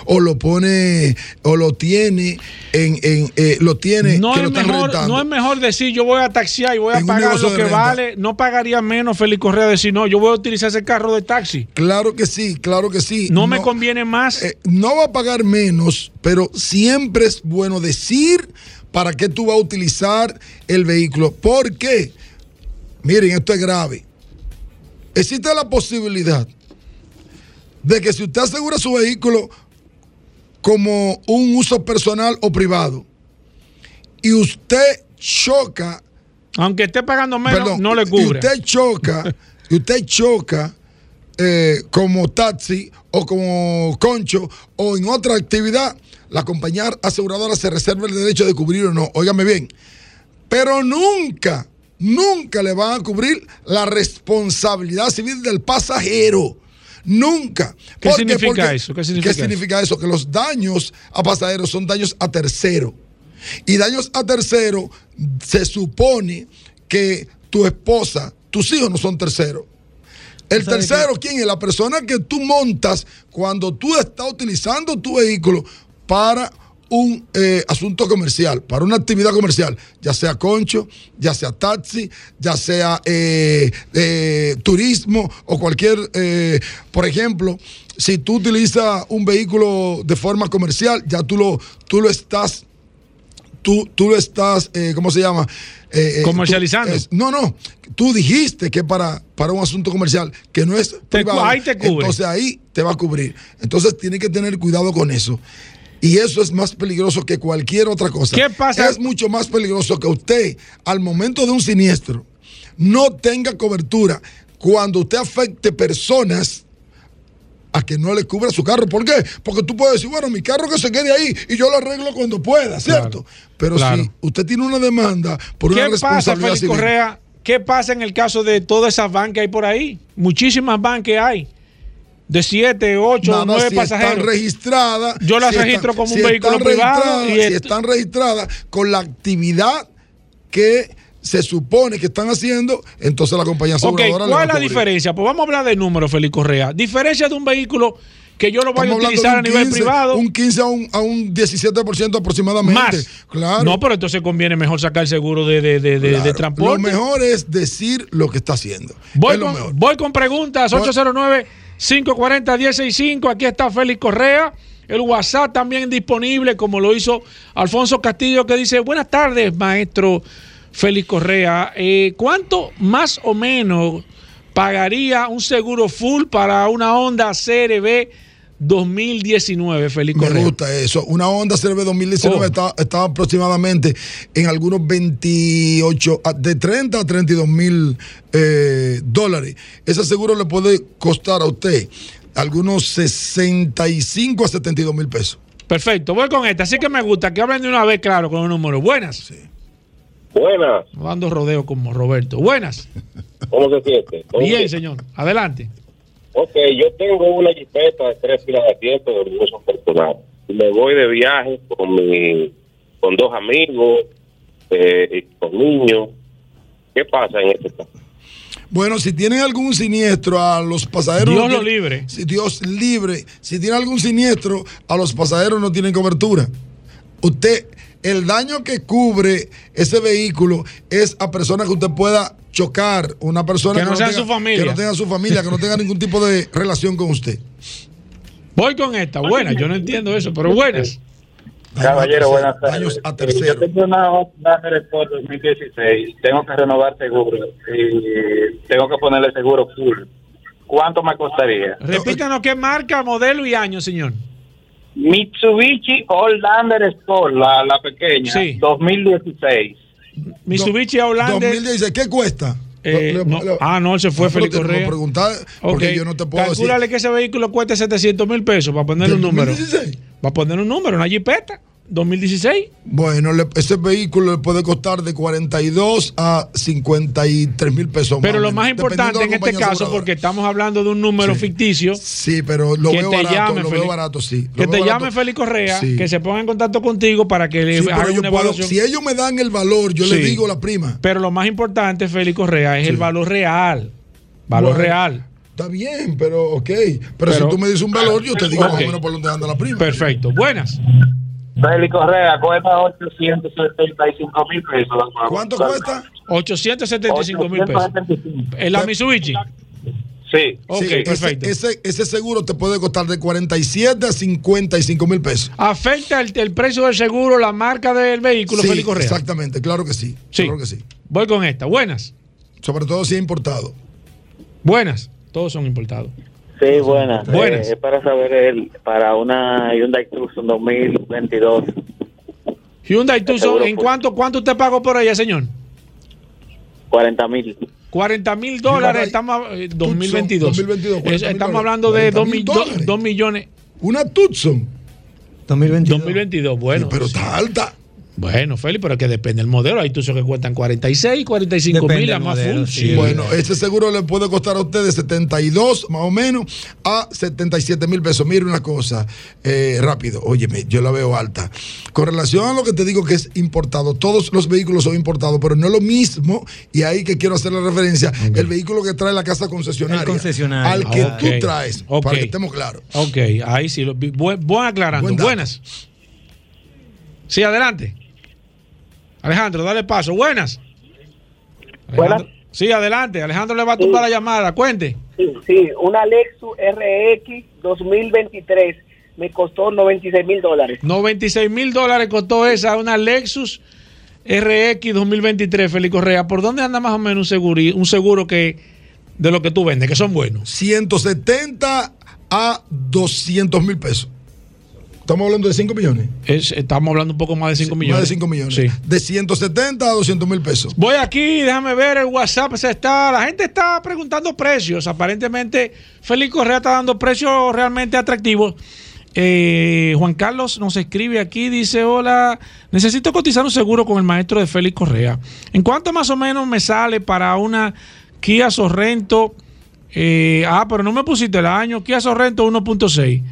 O lo pone, o lo tiene en, en eh, lo tiene no, que lo es están mejor, rentando. no es mejor decir yo voy a taxiar y voy a En pagar lo que vale. No pagaría menos Félix Correa decir no, yo voy a utilizar ese carro de taxi. Claro que sí, claro que sí. No, me conviene más. eh, no va a pagar menos, pero siempre es bueno decir para qué tú vas a utilizar el vehículo. ¿Por qué? Miren, esto es grave. Existe la posibilidad de que si usted asegura su vehículo como un uso personal o privado y usted choca Aunque esté pagando menos, Perdón, no le Y cubre. usted choca, y usted choca eh, como taxi o como concho o en otra actividad, la compañía aseguradora se reserva el derecho de cubrir o no. Óigame bien. Pero nunca, nunca le van a cubrir la responsabilidad civil del pasajero. Nunca. ¿Qué ¿Por significa eso? ¿Qué significa eso? significa eso? Que los daños a pasajeros son daños a tercero. Y daños a tercero se supone que tu esposa, tus hijos no son terceros. El ¿Sabe tercero, ¿quién es? La persona que tú montas cuando tú estás utilizando tu vehículo para un eh, asunto comercial, para una actividad comercial, ya sea concho, ya sea taxi, ya sea eh, eh, turismo o cualquier, eh, por ejemplo, si tú utilizas un vehículo de forma comercial, ya tú lo, tú lo estás tú, tú lo estás, eh, ¿cómo se llama? Comercializando. tú- no, no. Tú dijiste que para, para un asunto comercial que no es Te privado. cu- ahí te cubre. Entonces ahí te va a cubrir. Entonces tiene que tener cuidado con eso. Y eso es más peligroso que cualquier otra cosa. ¿Qué pasa? Es mucho más peligroso que usted, al momento de un siniestro, no tenga cobertura cuando usted afecte personas a que no le cubra su carro. ¿Por qué? Porque tú puedes decir, bueno, mi carro que se quede ahí y yo lo arreglo cuando pueda, ¿cierto? Pero claro. si usted tiene una demanda por una ¿Qué pasa, responsabilidad Félix civil, Correa? ¿Qué pasa en el caso de todas esas bancas que hay por ahí? Muchísimas bancas hay. De siete, ocho, Mamá, nueve si pasajeros. están registradas. Yo las si registro como un si vehículo están privado y Si están registradas con la actividad que se supone que están haciendo, entonces la compañía aseguradora va ¿cuál es la diferencia? Pues vamos a hablar de números, Félix Correa. Diferencia de un vehículo que yo lo voy a Estamos utilizar a un nivel 15, privado. Un 15 a un, a un 17% aproximadamente. más. Claro. No, pero entonces conviene mejor sacar seguro de, de, de, de- de Claro. transporte. Lo mejor es decir lo que está haciendo. Voy, es lo con, mejor. voy con preguntas. 809-540-165. Aquí está Félix Correa. El WhatsApp también disponible, como lo hizo Alfonso Castillo, que dice: Buenas tardes, maestro Félix Correa. Eh, ¿Cuánto más o menos pagaría un seguro full para una Honda CRB 2019, Félix Me Correa? gusta eso. Una Honda CRV 2019 Oh. está, está aproximadamente en algunos 28, a- de 30 a 32 mil eh, dólares. Ese seguro le puede costar a usted algunos 65 a 72 mil pesos. Perfecto, voy con esta. Así que me gusta que hablen de una vez, claro, con el número. Buenas. Buenas, No dando rodeo como Roberto. Buenas. ¿cómo se siente? ¿Todo Bien, señor. Adelante. Ok, yo tengo una jipeta de tres filas de asiento de uso personal. Y Me voy de viaje con mi, con dos amigos eh, y con niños. ¿Qué pasa en este caso? Bueno, si tienen algún siniestro a los pasajeros. Dios no lo tienen- libre. Si Dios libre. Si tiene algún siniestro, a los pasajeros no tienen cobertura. Usted, el daño que cubre ese vehículo es a personas que usted pueda chocar. Una persona Que no sea tenga- su familia. Que no tenga su familia, que no tenga ningún tipo de relación con usted. Voy con esta. Buenas. Yo no entiendo eso, pero buenas. Caballero, buenas tardes. A Eh, tercero. Yo tengo una Honda Sport 2016. Tengo que renovar seguro y tengo que ponerle seguro full. ¿cuánto me costaría? Repítanos qué marca, modelo y año, señor. Mitsubishi Outlander Sport, la, la pequeña, Sí. 2016. Mitsubishi Outlander. 2016, ¿qué cuesta? Eh, Lo- no. lo- Ah, no, se fue Ah, que Correa. preguntar, porque Ok. yo no te puedo decir. Calcúlale que ese vehículo cueste 700 mil pesos para ponerle un ¿Del número. 2016? Va a poner un número, una jipeta. 2016. Bueno, le- ese vehículo le puede costar de 42 a 53 mil pesos. Pero lo más importante en este caso, aseguradora. porque estamos hablando de un número Sí. ficticio. Sí, pero lo que veo te barato, llame, lo veo barato, sí. Lo Que veo te barato. llame Félix Correa, Sí. que se ponga en contacto contigo para que le Sí, haga una puedo- evaluación. si ellos me dan el valor, yo le digo la prima. Pero lo más importante, Félix Correa, es el valor real. Valor Bueno, real. Está bien, pero ok. Pero, Pero- si tú me dices un valor, yo te digo más o menos por dónde anda la prima. Perfecto. Buenas. Félix Correa cuesta 875 mil pesos. ¿Cuánto cuesta? 875 mil pesos. 875. ¿En la Mitsubishi? Sí. Ok, Sí, perfecto. Ese, ese seguro te puede costar de 47 a 55 mil pesos. ¿Afecta el, el precio del seguro, la marca del vehículo, Sí, Félix Correa? exactamente, claro que sí. Sí. Claro que sí. Voy con esta. Buenas. Sobre todo si es importado. Buenas. Todos son importados. Sí, buenas. Buenas. Eh, es para saber el, para una Hyundai Tucson 2022. Hyundai Tucson, ¿en cuánto, cuánto usted pagó por ella, señor? 40 mil. 40 mil dólares, estamos eh, 2022. 2022, Es- 40.000 estamos hablando de 2 40.000 dólares. millones. Una Tucson. 2022. 2022, bueno. pero está alta. Bueno, Félix, pero es que depende del modelo. Hay Tucson que cuestan 46, 45 Depende mil, la más modelo, full. sí. Bueno, ese seguro le puede costar a ustedes 72 más o menos a 77 mil pesos. Mire una cosa, eh, rápido, óyeme, yo la veo alta. Con relación a lo que te digo que es importado, todos los vehículos son importados, pero no es lo mismo, y ahí que quiero hacer la referencia, el vehículo que trae la casa concesionaria. El concesionario. Al que tú traes, para que estemos claros. Ok, ahí sí. Lo, vi- buen, buen aclarando. Buen. Buenas. Sí, adelante. Alejandro, dale paso. Buenas. Buenas. Sí, adelante. Alejandro le va a tumbar la llamada. Cuente. Sí, sí, una Lexus RX 2023 me costó 96 mil dólares. 96 mil dólares costó esa, una Lexus RX 2023, Félix Correa. ¿Por dónde anda más o menos un seguro, un seguro que de lo que tú vendes, que son buenos? 170 a 200 mil pesos. Estamos hablando de 5 millones. Es- estamos hablando un poco más de 5 millones. Más de 5 millones. Sí. De 170 a 200 mil pesos. Voy aquí, déjame ver el WhatsApp. Se está, la gente está preguntando precios. Aparentemente, Félix Correa está dando precios realmente atractivos. Eh, Juan Carlos nos escribe aquí, dice, hola, necesito cotizar un seguro con el maestro de Félix Correa. ¿En cuánto más o menos me sale para una Kia Sorrento? Eh, ah, pero no me pusiste el año. Kia Sorrento 1.6.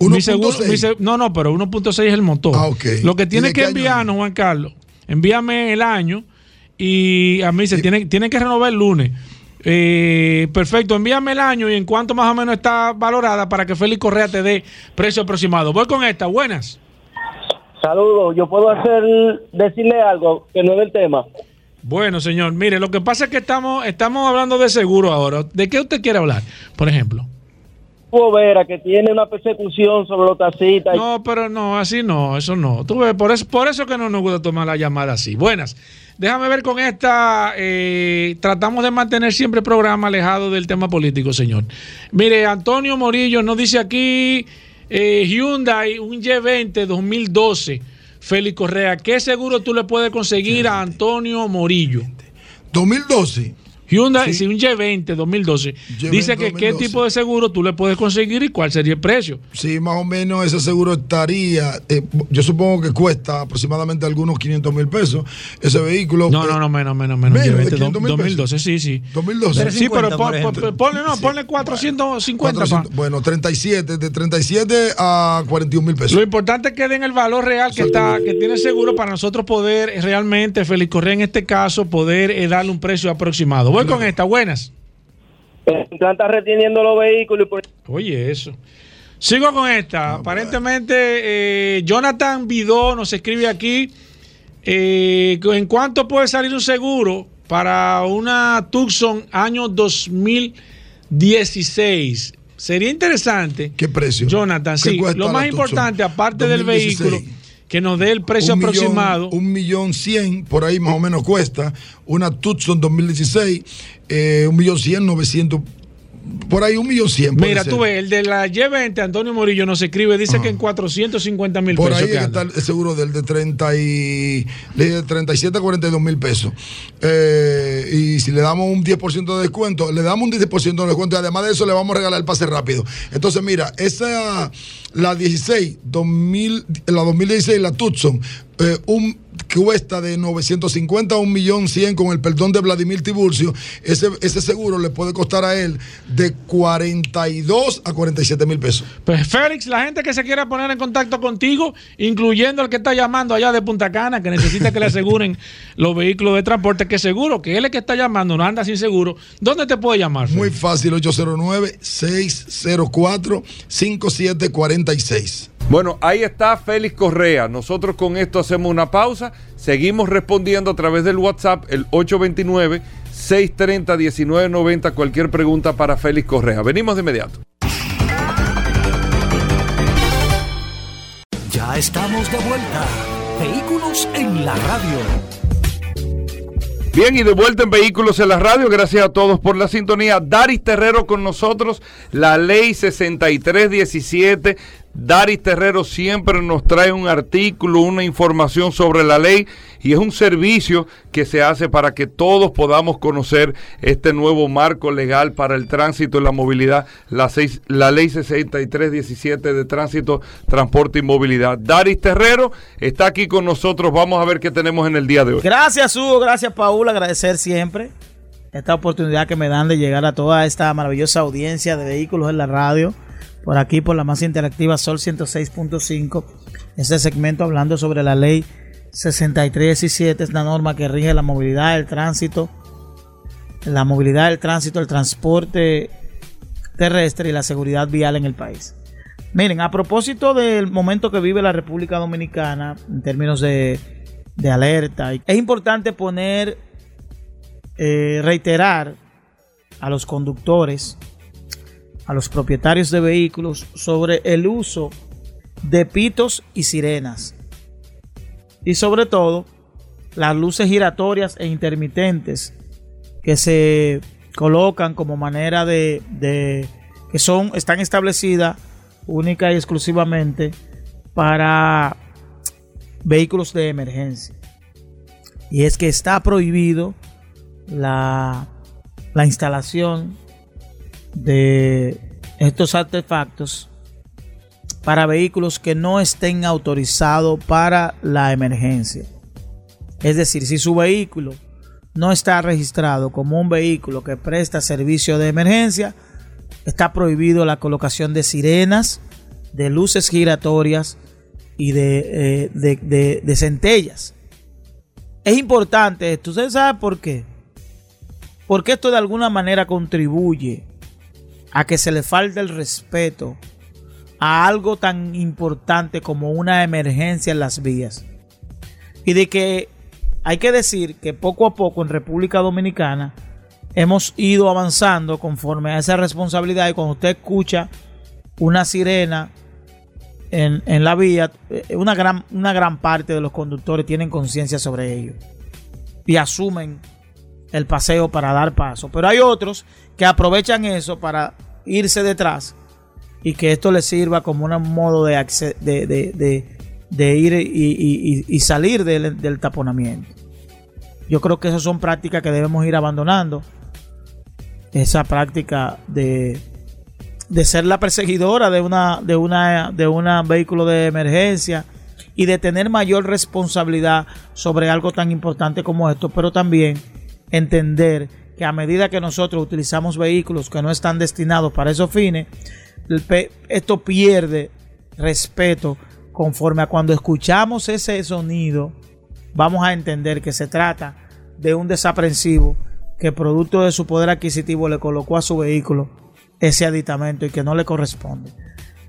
Mi seguro- 1.6. mi se- no, no, pero 1.6 es el motor. Ah. Lo que ¿Y tiene que enviarnos, Juan Carlos, envíame el año y a mí se tiene, tiene que renovar el lunes. Eh, perfecto, envíame el año y en cuánto más o menos está valorada para que Félix Correa te dé precio aproximado. Voy con esta, buenas. Saludos, yo puedo hacer decirle algo que no es del tema. Bueno, señor, mire, lo que pasa es que estamos, estamos hablando de seguro ahora. ¿De qué usted quiere hablar? Por ejemplo. Vera que tiene una persecución sobre los taxistas. No, pero no, así no, eso no. Tú ves, por eso, por eso que no nos gusta tomar la llamada así. Buenas. Déjame ver con esta. eh, tratamos de mantener siempre el programa alejado del tema político, señor. Mire, Antonio Morillo nos dice aquí eh, Hyundai, un Y20 2012. Félix Correa, ¿qué seguro tú le puedes conseguir a Antonio Morillo? 2012. Hyundai, sí, un Y20 2012. Y20 Dice que qué 2012. tipo de seguro tú le puedes conseguir y cuál sería el precio. Sí, más o menos ese seguro estaría, eh, yo supongo que cuesta aproximadamente algunos 500 mil pesos ese vehículo. No, eh, no, no, menos, menos, menos. Menos de Llevete 500 mil 2012, sí, sí. 2012. Sí, pero 350, pon- por ponle, no, ponle 450. pa. 400, bueno, 37, de 37 a 41 mil pesos. Lo importante es que den el valor real que está, que tiene el seguro para nosotros poder realmente, Félix Correa en este caso, poder eh, darle un precio aproximado. Voy con esta, buenas. Está reteniendo los vehículos Oye, eso. Sigo con esta. Aparentemente, eh, Jonathan Vidó nos escribe aquí. eh, ¿En cuánto puede salir un seguro para una Tucson año 2016? Sería interesante. ¿Qué precio? Jonathan, ¿Qué sí. Lo más Tucson importante, aparte del 2016? vehículo, que nos dé el precio Un millón- aproximado. un millón cien, por ahí más o menos cuesta. Una Tucson 2016, eh, un millón cien, 900 por ahí un millón cien. Mira, tú ves, el de la Y20, Antonio Morillo nos escribe, dice que en 450 mil Por pesos. ahí que está el seguro del de 30 y de 37 a 42 mil pesos. Eh, y si le damos un 10% de descuento, le damos un 10% de descuento y además de eso le vamos a regalar el pase rápido. Entonces, mira, esa, la 16, 2000, la 2016, la Tucson, eh, un cuesta de 950 a 1 millón 100 con el perdón de Vladimir Tiburcio, ese, ese seguro le puede costar a él de 42 a 47 mil pesos. Pues Félix, la gente que se quiera poner en contacto contigo, incluyendo el que está llamando allá de Punta Cana, que necesita que le aseguren los vehículos de transporte, que seguro que él es que está llamando, no anda sin seguro, ¿dónde te puede llamar? Muy fácil, 809-604-5746. Bueno, ahí está Félix Correa. Nosotros con esto hacemos una pausa. Seguimos respondiendo a través del WhatsApp, el 829-630-1990. Cualquier pregunta para Félix Correa. Venimos de inmediato. Ya estamos de vuelta. Vehículos en la radio. Bien, y de vuelta en Vehículos en la Radio. Gracias a todos por la sintonía. Daris Terrero con nosotros. La ley 6317. Daris Terrero siempre nos trae un artículo, una información sobre la ley y es un servicio que se hace para que todos podamos conocer este nuevo marco legal para el tránsito y la movilidad, la, seis- la ley 6317 de tránsito, transporte y movilidad. Daris Terrero está aquí con nosotros. Vamos a ver qué tenemos en el día de hoy. Gracias, Hugo. Gracias, Paul. Agradecer siempre esta oportunidad que me dan de llegar a toda esta maravillosa audiencia de vehículos en la radio. Por aquí, por la más interactiva Sol 106.5. Este segmento hablando sobre la ley 6317. Es la norma que rige la movilidad, el tránsito, la movilidad, el tránsito, el transporte terrestre y la seguridad vial en el país. Miren, a propósito del momento que vive la República Dominicana en términos de, de alerta, es importante poner, eh, reiterar a los conductores, a los propietarios de vehículos sobre el uso de pitos y sirenas. Y sobre todo, las luces giratorias e intermitentes que se colocan como manera de, que son están establecidas única y exclusivamente para vehículos de emergencia. Y es que está prohibido la, la instalación de estos artefactos para vehículos que no estén autorizados para la emergencia. Es decir, si su vehículo no está registrado como un vehículo que presta servicio de emergencia, está prohibido la colocación de sirenas, de luces giratorias y de, eh, de, de- centellas. Es importante esto. ¿Ustedes saben por qué? Porque esto de alguna manera contribuye a que se le falte el respeto a algo tan importante como una emergencia en las vías. Y de que hay que decir que poco a poco en República Dominicana hemos ido avanzando conforme a esa responsabilidad y cuando usted escucha una sirena en, en la vía, eh, una gran, una gran parte de los conductores tienen conciencia sobre ello y asumen el paseo para dar paso. Pero hay otros que aprovechan eso para irse detrás y que esto les sirva como un modo de, de, de- de- ir y, y- salir del, del taponamiento. Yo creo que esas son prácticas que debemos ir abandonando. Esa práctica de ser la perseguidora de una de una de un vehículo de emergencia y de tener mayor responsabilidad sobre algo tan importante como esto, pero también entender que a medida que nosotros utilizamos vehículos que no están destinados para esos fines, esto pierde respeto conforme a cuando escuchamos ese sonido, vamos a entender que se trata de un desaprensivo que producto de su poder adquisitivo le colocó a su vehículo ese aditamento y que no le corresponde.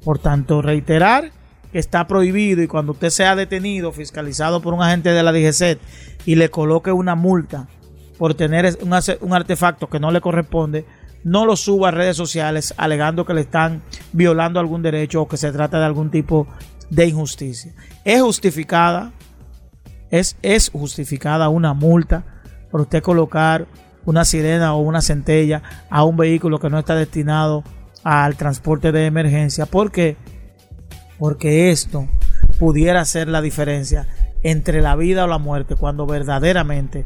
Por tanto, reiterar que está prohibido y cuando usted sea detenido, fiscalizado por un agente de la DGCET y le coloque una multa por tener un artefacto que no le corresponde, no lo suba a redes sociales alegando que le están violando algún derecho o que se trata de algún tipo de injusticia. Es justificada, es, es justificada una multa por usted colocar una sirena o una centella a un vehículo que no está destinado al transporte de emergencia. ¿Por qué? Porque esto pudiera ser la diferencia entre la vida o la muerte cuando verdaderamente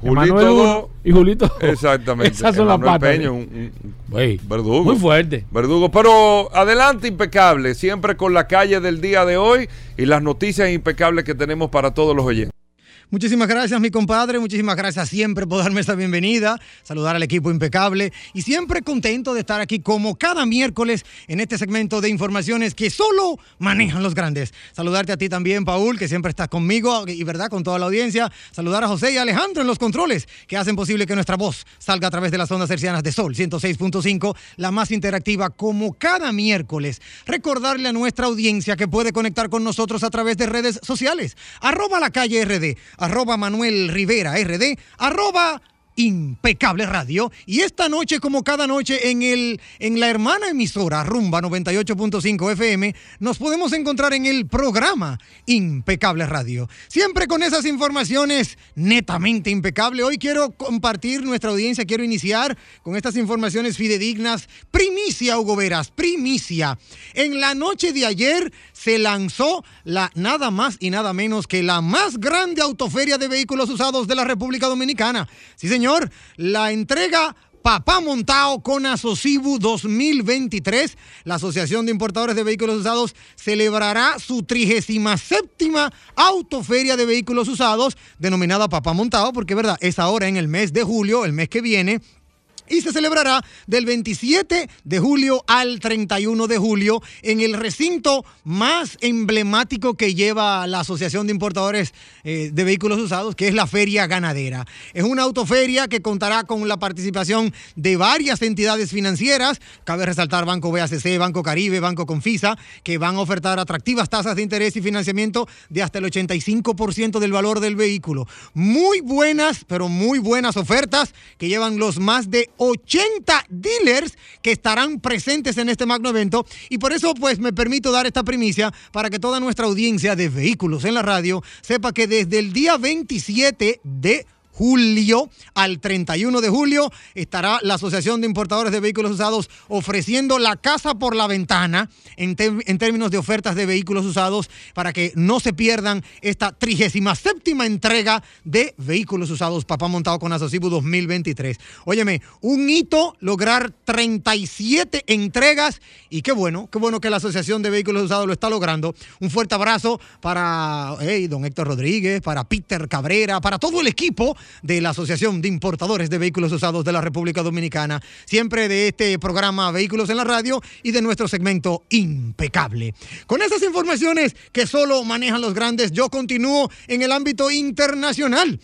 Julito y Julito. Exactamente. Esas son las patas. Peña, un- un- Güey, Verdugo. Muy fuerte. Verdugo. Pero adelante, impecable. Siempre con la calle del día de hoy y las noticias impecables que tenemos para todos los oyentes. Muchísimas gracias, mi compadre. Muchísimas gracias siempre por darme esta bienvenida. Saludar al equipo impecable y siempre contento de estar aquí como cada miércoles en este segmento de informaciones que solo manejan los grandes. Saludarte a ti también, Paul, que siempre estás conmigo y verdad con toda la audiencia. Saludar a José y Alejandro en los controles que hacen posible que nuestra voz salga a través de las ondas hercianas de Sol 106.5, la más interactiva como cada miércoles. Recordarle a nuestra audiencia que puede conectar con nosotros a través de redes sociales. Arroba la calle RD, arroba Manuel Rivera RD, arroba Impecable Radio. Y esta noche, como cada noche, en, el, en la hermana emisora Rumba 98.5 FM, nos podemos encontrar en el programa Impecable Radio. Siempre con esas informaciones netamente impecable. Hoy quiero compartir nuestra audiencia, quiero iniciar con estas informaciones fidedignas. Primicia, Hugo Veras, primicia. En la noche de ayer se lanzó la nada más y nada menos que la más grande autoferia de vehículos usados de la República Dominicana. Sí, señor, la entrega Papá Montao con Asocibu 2023. La Asociación de Importadores de Vehículos Usados celebrará su 37 autoferia de vehículos usados, denominada Papá Montao, porque verdad, es ahora en el mes de julio, el mes que viene y se celebrará del 27 de julio al 31 de julio en el recinto más emblemático que lleva la Asociación de Importadores eh, de Vehículos Usados, que es la Feria Ganadera. Es una autoferia que contará con la participación de varias entidades financieras, cabe resaltar Banco BACC, Banco Caribe, Banco Confisa, que van a ofertar atractivas tasas de interés y financiamiento de hasta el 85% del valor del vehículo. Muy buenas, pero muy buenas ofertas que llevan los más de 80 dealers que estarán presentes en este magno evento. Y por eso pues me permito dar esta primicia para que toda nuestra audiencia de vehículos en la radio sepa que desde el día 27 de julio al 31 de julio estará la Asociación de Importadores de Vehículos Usados ofreciendo la casa por la ventana en, en términos de ofertas de vehículos usados para que no se pierdan esta 37 entrega de vehículos usados Papá Montado con Asocibu 2023. Óyeme, un hito lograr 37 entregas y qué bueno, qué bueno que la Asociación de Vehículos Usados lo está logrando. Un fuerte abrazo para hey, don Héctor Rodríguez, para Peter Cabrera, para todo el equipo de la Asociación de Importadores de Vehículos Usados de la República Dominicana, siempre de este programa Vehículos en la Radio y de nuestro segmento Impecable. Con esas informaciones que solo manejan los grandes, yo continúo en el ámbito internacional.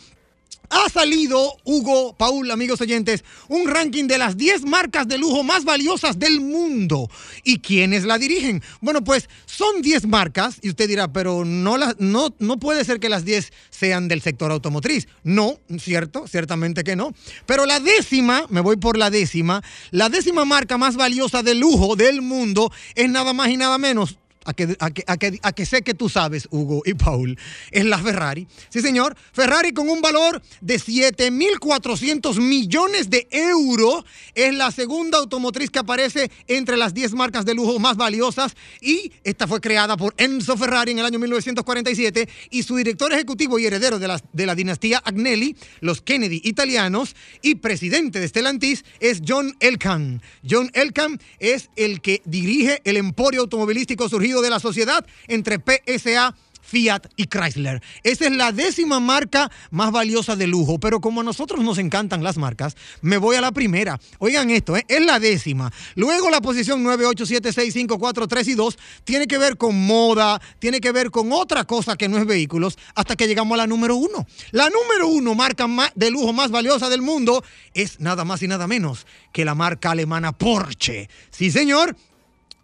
Ha salido, Hugo, Paul, amigos oyentes, un ranking de las 10 marcas de lujo más valiosas del mundo. ¿Y quiénes la dirigen? Bueno, pues son 10 marcas, y usted dirá, pero no, las no, no puede ser que las 10 sean del sector automotriz. No, cierto, ciertamente que no. Pero la décima, me voy por la décima, la décima marca más valiosa de lujo del mundo es nada más y nada menos a que, a, que, a, que, a que sé que tú sabes, Hugo y Paul, es la Ferrari. Sí, señor. Ferrari con un valor de 7.400 millones de euros es la segunda automotriz que aparece entre las 10 marcas de lujo más valiosas y esta fue creada por Enzo Ferrari en el año 1947 y su director ejecutivo y heredero de la, de la dinastía Agnelli, los Kennedy italianos y presidente de Stellantis es John Elkann. John Elkann es el que dirige el emporio automovilístico surgido de la sociedad entre PSA Fiat y Chrysler. Esa es la décima marca más valiosa de lujo, pero como a nosotros nos encantan las marcas, me voy a la primera. Oigan esto, ¿eh? es la décima. Luego la posición 9, 8, 7, 6, 5, 4, 3 y 2 tiene que ver con moda, tiene que ver con otra cosa que no es vehículos, hasta que llegamos a la número uno. La número uno, marca de lujo más valiosa del mundo, es nada más y nada menos que la marca alemana Porsche. Sí, señor,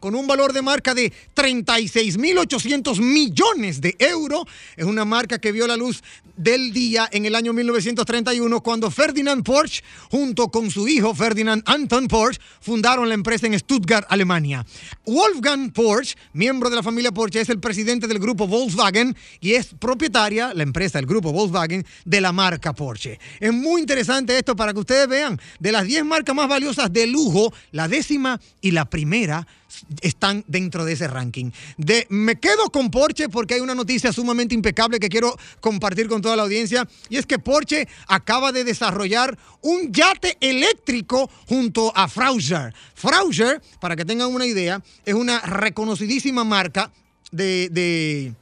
con un valor de marca de 36.800 millones de euros. Es una marca que vio la luz del día en el año 1931 cuando Ferdinand Porsche, junto con su hijo Ferdinand Anton Porsche, fundaron la empresa en Stuttgart, Alemania. Wolfgang Porsche, miembro de la familia Porsche, es el presidente del grupo Volkswagen y es propietaria, la empresa, el grupo Volkswagen, de la marca Porsche. Es muy interesante esto para que ustedes vean, de las 10 marcas más valiosas de lujo, la décima y la primera están dentro de ese ranking. De, me quedo con Porsche porque hay una noticia sumamente impecable que quiero compartir con toda la audiencia y es que Porsche acaba de desarrollar un yate eléctrico junto a Frauscher. Frauscher, para que tengan una idea, es una reconocidísima marca de, de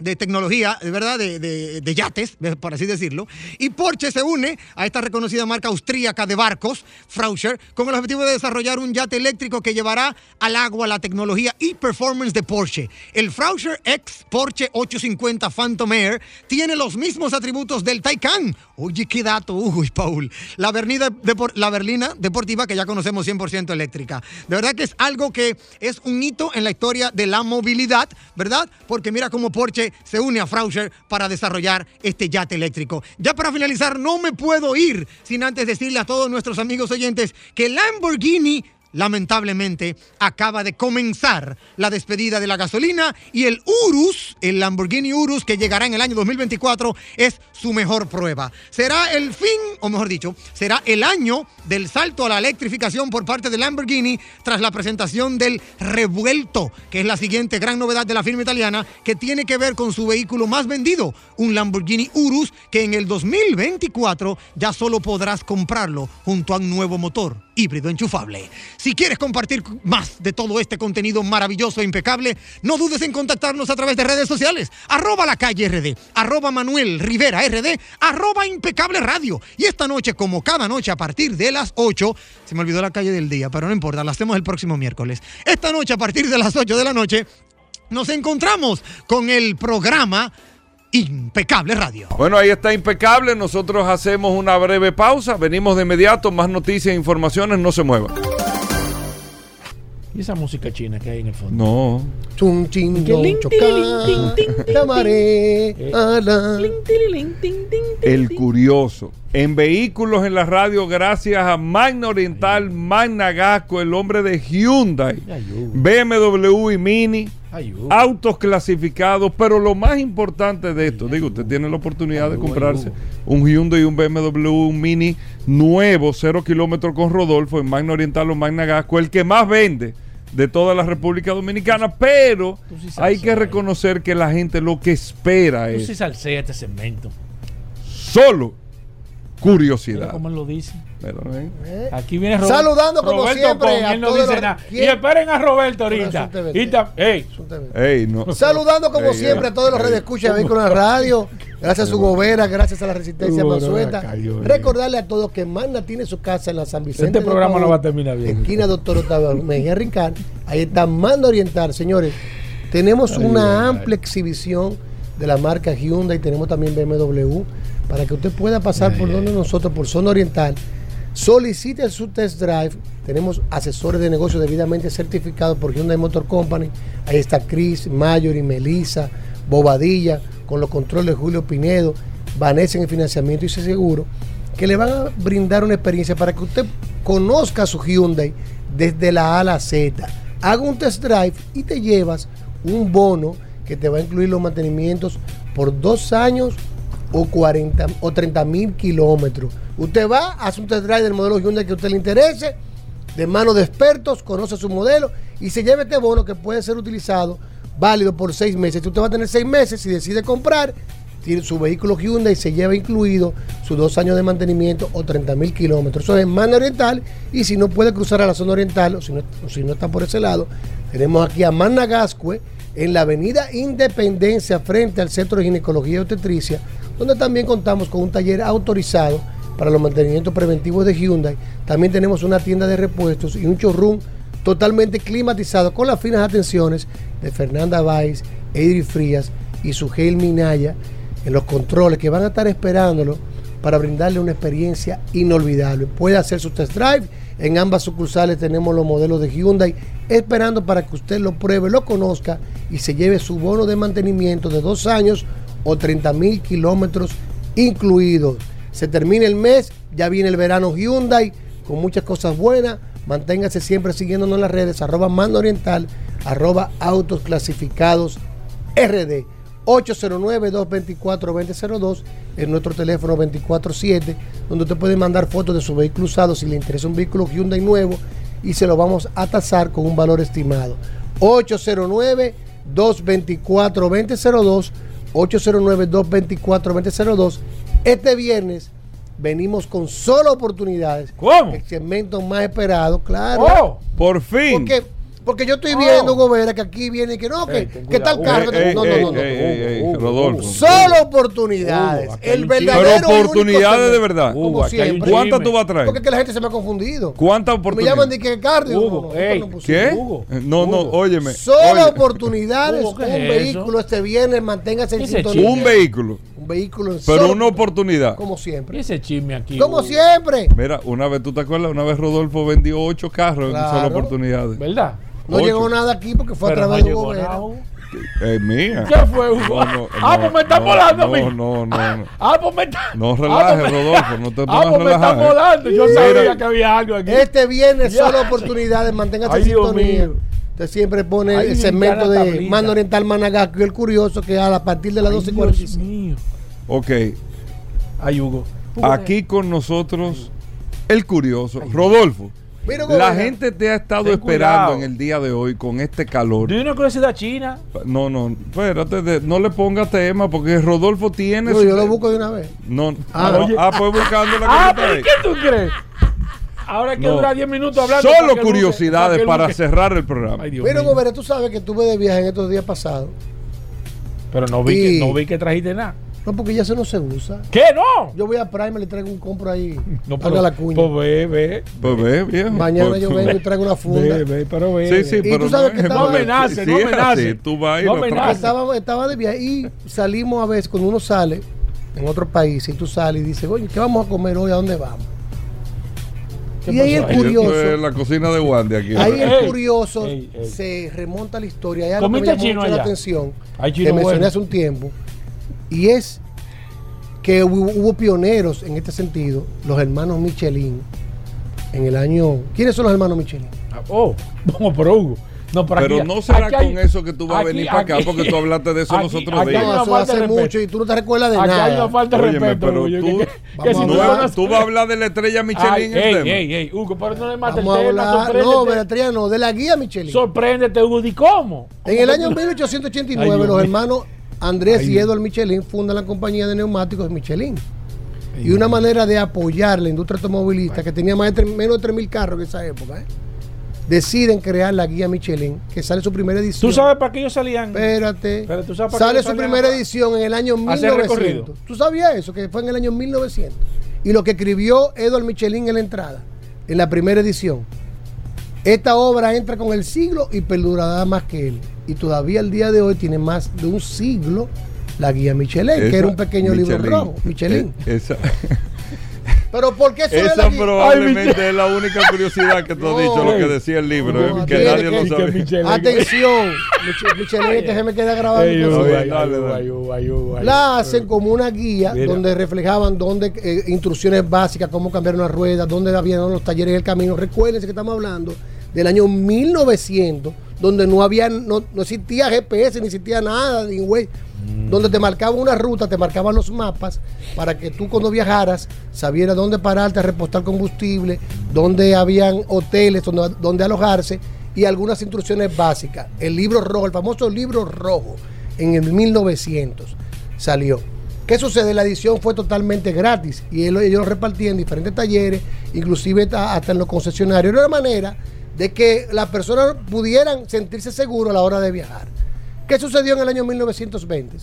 de tecnología, verdad, de, de, de, yates, por así decirlo. Y Porsche se une a esta reconocida marca austríaca de barcos, Frauscher, con el objetivo de desarrollar un yate eléctrico que llevará al agua la tecnología y performance de Porsche. El Frauscher X Porsche 850 Phantom Air tiene los mismos atributos del Taycan. Oye, qué dato, uy, Paul. La, berlina, la berlina deportiva que ya conocemos 100% eléctrica. De verdad que es algo que es un hito en la historia de la movilidad, ¿verdad? Porque mira cómo Porsche se une a Frauscher para desarrollar este yate eléctrico. Ya para finalizar, no me puedo ir sin antes decirle a todos nuestros amigos oyentes que Lamborghini lamentablemente acaba de comenzar la despedida de la gasolina y el Urus, el Lamborghini Urus que llegará en el año 2024 es su mejor prueba. Será el fin, o mejor dicho, será el año del salto a la electrificación por parte de Lamborghini tras la presentación del Revuelto, que es la siguiente gran novedad de la firma italiana que tiene que ver con su vehículo más vendido, un Lamborghini Urus que en el 2024 ya solo podrás comprarlo junto a un nuevo motor híbrido enchufable. Si quieres compartir más de todo este contenido maravilloso e impecable, no dudes en contactarnos a través de redes sociales. Arroba la calle RD, arroba Manuel Rivera RD, arroba impecable radio. Y esta noche, como cada noche a partir de las 8, se me olvidó la calle del día, pero no importa, la hacemos el próximo miércoles. Esta noche a partir de las 8 de la noche, nos encontramos con el programa Impecable Radio. Bueno, ahí está Impecable. Nosotros hacemos una breve pausa. Venimos de inmediato. Más noticias e informaciones. No se muevan. ¿Y esa música china que hay en el fondo? No. A la- El curioso. En vehículos en la radio, gracias a Magna Oriental, Magna Gasco, el hombre de Hyundai, BMW y Mini, autos clasificados, pero lo más importante de esto, digo, usted tiene la oportunidad de comprarse un Hyundai y un BMW un Mini nuevo, cero kilómetros con Rodolfo, en Magna Oriental o Magna Gasco, el que más vende de toda la República Dominicana, pero sí hay que reconocer que la gente lo que espera Tú es sí salsea este segmento. solo Mira curiosidad. cómo él lo dice. Pero, ¿eh? Aquí viene Ro- Saludando como Roberto siempre Con, a él no todos dice los- nada. Y esperen a Roberto ahorita. es un TVT. Y ta- ey, Ey, no. Saludando como Ey, siempre a todos los redes escucha de Vehículos en la Radio, gracias a su gobera, gracias a la Resistencia Mansueta. Recordarle a todos que Magna tiene su casa en la San Vicente. Este programa no va a terminar bien. Esquina Doctor Octavio Mejía Rincón. Ahí está Magna Oriental, señores. Tenemos una amplia exhibición de la marca Hyundai, tenemos también BMW, para que usted pueda pasar por donde nosotros, por Zona Oriental. Solicite su test drive. Tenemos asesores de negocio debidamente certificados por Hyundai Motor Company. Ahí está Chris, Mayori, Melissa, Bobadilla, con los controles de Julio Pinedo, Vanessa en el financiamiento y ese seguro, que le van a brindar una experiencia para que usted conozca su Hyundai desde la A a la Z. Haga un test drive y te llevas un bono que te va a incluir los mantenimientos por dos años o 40 o 30 mil kilómetros. Usted va, hace un test drive del modelo Hyundai que a usted le interese, de manos de expertos, conoce su modelo y se lleva este bono que puede ser utilizado válido por seis meses. Usted va a tener seis meses si decide comprar tiene su vehículo Hyundai se lleva incluido sus dos años de mantenimiento o 30 mil kilómetros. Eso es en Mano Oriental y si no puede cruzar a la zona oriental o si no, o si no está por ese lado, tenemos aquí a Managascue en la avenida Independencia frente al Centro de Ginecología y Obstetricia, donde también contamos con un taller autorizado para los mantenimientos preventivos de Hyundai. También tenemos una tienda de repuestos y un showroom totalmente climatizado con las finas atenciones de Fernanda Valls, Edri Frías y Sugel Minaya en los controles que van a estar esperándolo para brindarle una experiencia inolvidable. Puede hacer su test drive. En ambas sucursales tenemos los modelos de Hyundai esperando para que usted lo pruebe, lo conozca y se lleve su bono de mantenimiento de dos años o 30 mil kilómetros incluidos. Se termina el mes, ya viene el verano Hyundai con muchas cosas buenas. Manténgase siempre siguiéndonos en las redes, arroba mando oriental, arroba autos clasificados RD. 809-224-2002 en nuestro teléfono 24-7, donde usted puede mandar fotos de su vehículo usado si le interesa un vehículo Hyundai nuevo y se lo vamos a tasar con un valor estimado. 809-224-2002, 809-224-2002. Este viernes venimos con solo oportunidades. ¿Cómo? El segmento más esperado, claro. Oh, por fin. Porque porque yo estoy viendo, Gobera, que aquí viene que no, que, Ey, ten que tal carro. Ey, no, ey, no, no, no. ey, ey, ey, Hugo, Rodolfo. Solo oportunidades. El verdadero. Pero y único oportunidades de verdad. Como siempre. ¿Cuántas tú vas a traer? Porque es que la gente se me ha confundido. ¿Cuántas Me oportunidades? llaman de que cardio. Hugo, no, no, ey, no pusimos. ¿Qué? Hugo, no, no, Hugo. óyeme. Solo oportunidades. Hugo, ¿qué un es vehículo este viernes, manténgase en sintonía. Un vehículo, vehículos. Pero una oportunidad. Como siempre. ¿Y ese chisme aquí. Como siempre. Mira, una vez, ¿tú te acuerdas? Una vez Rodolfo vendió ocho carros claro. en solo oportunidades. ¿Verdad? No llegó nada aquí porque fue a través de no un es eh, mía. ¿Qué fue, Hugo? Ah, pues me está volando, no, no, no, no. Ah, pues me está. No ah, pues relajes, Rodolfo. No te ah, pongas Ah, pues me está volando. Yo sabía que había algo aquí. Este viernes solo oportunidades. Manténgase Ay, sintonía. Usted siempre pone el segmento de Mano Oriental Managá, el curioso, que a partir de las 12.45. Ok, Ay, Hugo. Aquí con nosotros el curioso. Rodolfo, Mira, la gente te ha estado Ten esperando cuidado. en el día de hoy con este calor. ¿De una curiosidad china? No, no, espérate, de- no le pongas tema porque Rodolfo tiene. No, su- yo lo busco de una vez. No, Ah, no, ah, pues buscando la Ah, que pero está ¿y ahí. qué tú crees? Ahora hay que No. durar 10 minutos hablando. para Solo que curiosidades Luque- para Luque- cerrar el programa. Ay, Dios Mira. Gobera, tú sabes que estuve de viaje en estos días pasados. Pero no vi, Y- que, no vi que trajiste nada. No, porque ya eso no se usa. ¿Qué? No. Yo voy a Prime y le traigo un compro ahí. No, Haga la cuña. Pues ve, ve. Pues ve, viejo. Mañana Pues yo vengo y traigo una funda. Ve, ve, pero ve. Sí, sí, Y pero tú sabes no que estaba- No amenaces, sí, no amenaces. Tú vas y No amenaces. Estaba, estaba de viaje y salimos a veces, cuando uno sale en otro país y tú sales y dices, oye, ¿qué vamos a comer hoy? ¿A dónde vamos? ¿Qué Y ahí el curioso, es la cocina de Wandy aquí. ahí el curioso ey, ey. se remonta a la historia. Hay algo que me ¿Comiste llamó chino mucho la atención, Hay que mencioné bueno. hace un tiempo, y es que hubo, hubo pioneros en este sentido, los hermanos Michelin, en el año... ¿Quiénes son los hermanos Michelin? Ah, Oh, vamos, pero Hugo. No, pero, Pero aquí- no será hay- con eso que tú vas a venir para acá, aquí- porque tú hablaste de eso aquí- los otros aquí hay días. No, una eso falta de hace respeto. mucho y tú no te recuerdas de Aquí hay nada. una falta de Óyeme, respeto, pero Hugo, tú- que- que- Vamos que si a tú No, tú vas a hablar de la estrella Michelin Ay, ey, tema. ey, ey, Hugo, pero no le mates el tema, no, sorpréndete. Beatriz, no, de la guía Michelin. Sorpréndete, Hugo, ¿y cómo? En el año 1889, Ay, Dios los hermanos Andrés y. Edward Michelin fundan la compañía de neumáticos Michelin. Y una manera de apoyar la industria automovilista, que tenía más de menos de 3.000 carros en esa época, ¿eh? deciden crear la guía Michelin, que sale su primera edición. ¿Tú sabes para qué ellos salían? Espérate. Pero tú sabes para Sale su primera edición en el año hacer 1900. recorrido? ¿Tú sabías eso? Que fue en el año 1900. Y lo que escribió Edward Michelin en la entrada, en la primera edición. Esta obra entra con el siglo y perdurará más que él. Y todavía el día de hoy tiene más de un siglo la guía Michelin, que era un pequeño libro rojo. Michelin. Eh, esa Pero ¿por qué eso es esa probablemente es la única curiosidad que tú has No. dicho, lo que decía el libro, No, eh, que nadie que- lo que sabe. Michelin- Atención, Mich- Michelin, este se me queda grabado. La hacen como una guía Mira. donde reflejaban dónde eh, instrucciones básicas, cómo cambiar una rueda, dónde habían los talleres del camino. Recuérdense que estamos hablando del año 1900, donde no había, no, no existía GPS, ni existía nada, ni güey. Donde te marcaba una ruta, te marcaban los mapas para que tú cuando viajaras sabieras dónde pararte a repostar combustible, dónde habían hoteles, donde, donde alojarse y algunas instrucciones básicas. El libro rojo, el famoso libro rojo, en el 1900 salió. ¿Qué sucede? La edición fue totalmente gratis y ellos lo repartían en diferentes talleres, inclusive ta- hasta en los concesionarios. Era una manera de que las personas pudieran sentirse seguros a la hora de viajar. ¿Qué sucedió en el año 1920?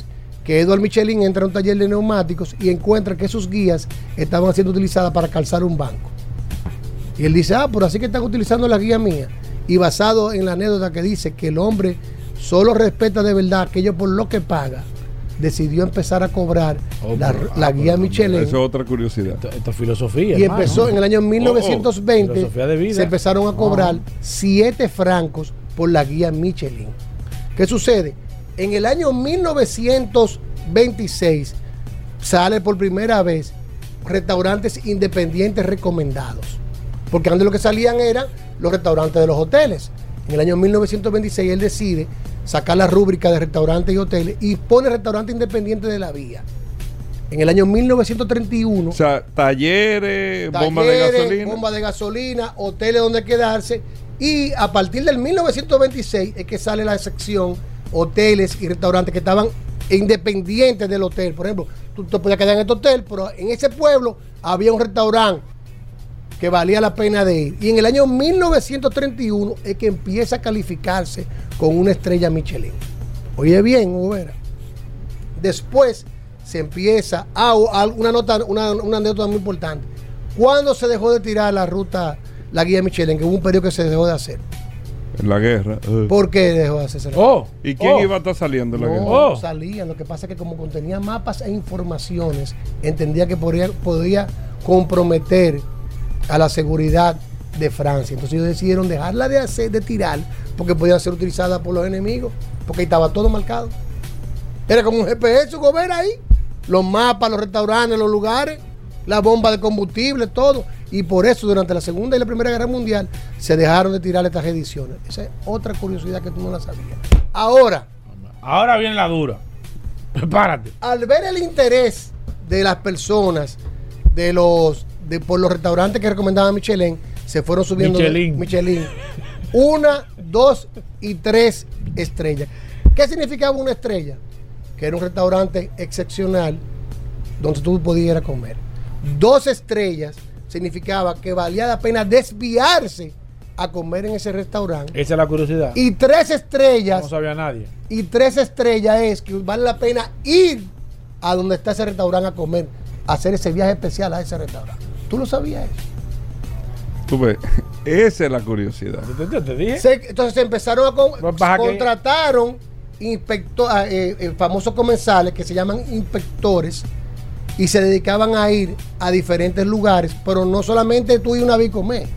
Que Edward Michelin entra a un taller de neumáticos y encuentra que sus guías estaban siendo utilizadas para calzar un banco. Y él dice, ah, por así que están utilizando la guía mía. Y basado en la anécdota que dice que el hombre solo respeta de verdad aquello por lo que paga, decidió empezar a cobrar la, la guía Michelin. Eso es otra curiosidad. Esto es filosofía. Y hermano. empezó en el año Oh, 1920, filosofía de vida. se empezaron a cobrar Ah. 7 francos por la guía Michelin. ¿Qué sucede? En el año 1926 sale por primera vez restaurantes independientes recomendados. Porque antes lo que salían eran los restaurantes de los hoteles. En el año 1926 él decide sacar la rúbrica de restaurantes y hoteles y pone restaurante independiente de la vía. En el año 1931 O sea, talleres, bomba de talleres, gasolina. bomba de gasolina, hoteles donde quedarse. Y a partir del 1926 es que sale la sección hoteles y restaurantes que estaban independientes del hotel. Por ejemplo, tú te podías quedar en este hotel, pero en ese pueblo había un restaurante que valía la pena de ir. Y en el año 1931 es que empieza a calificarse con una estrella Michelin. Oye bien, Hugo Vera. Después se empieza a, a una nota, una, una anécdota muy importante. ¿Cuándo se dejó de tirar la ruta, la guía Michelin? Que hubo un periodo que se dejó de hacer. En la guerra. eh. ¿Por qué dejó de hacerse? la Oh, ¿Y quién oh. iba a estar saliendo en la No, guerra? Oh. salían. Lo que pasa es que como contenía mapas e informaciones, entendía que podría, podía comprometer a la seguridad de Francia. Entonces ellos decidieron dejarla de hacer, de tirar, porque podía ser utilizada por los enemigos, porque ahí estaba todo marcado. Era como un GPS, Gobera ahí. Los mapas, los restaurantes, los lugares, la bomba de combustible, todo. Y por eso durante la Segunda y la Primera Guerra Mundial se dejaron de tirar estas ediciones. Esa es otra curiosidad que tú no la sabías. Ahora, Ahora viene la dura. Prepárate. al ver el interés de las personas de los de, por los restaurantes que recomendaba Michelin, se fueron subiendo de- Michelin. Michelin. Una, dos y tres estrellas. ¿Qué significaba una estrella? Que era un restaurante excepcional donde tú podías ir a comer. Dos estrellas significaba que valía la pena desviarse a comer en ese restaurante. Esa es la curiosidad. Y tres estrellas no sabía nadie. y tres estrellas es que vale la pena ir a donde está ese restaurante a comer, a hacer ese viaje especial a ese restaurante. ¿Tú lo sabías eso? Tú ves, esa es la curiosidad. ¿Te, te- dije? Se- entonces se empezaron a con- Pues baja que- contrataron inspector, ah, eh, eh, famosos comensales que se llaman inspectores y se dedicaban a ir a diferentes lugares, pero no solamente tú y una vez comer.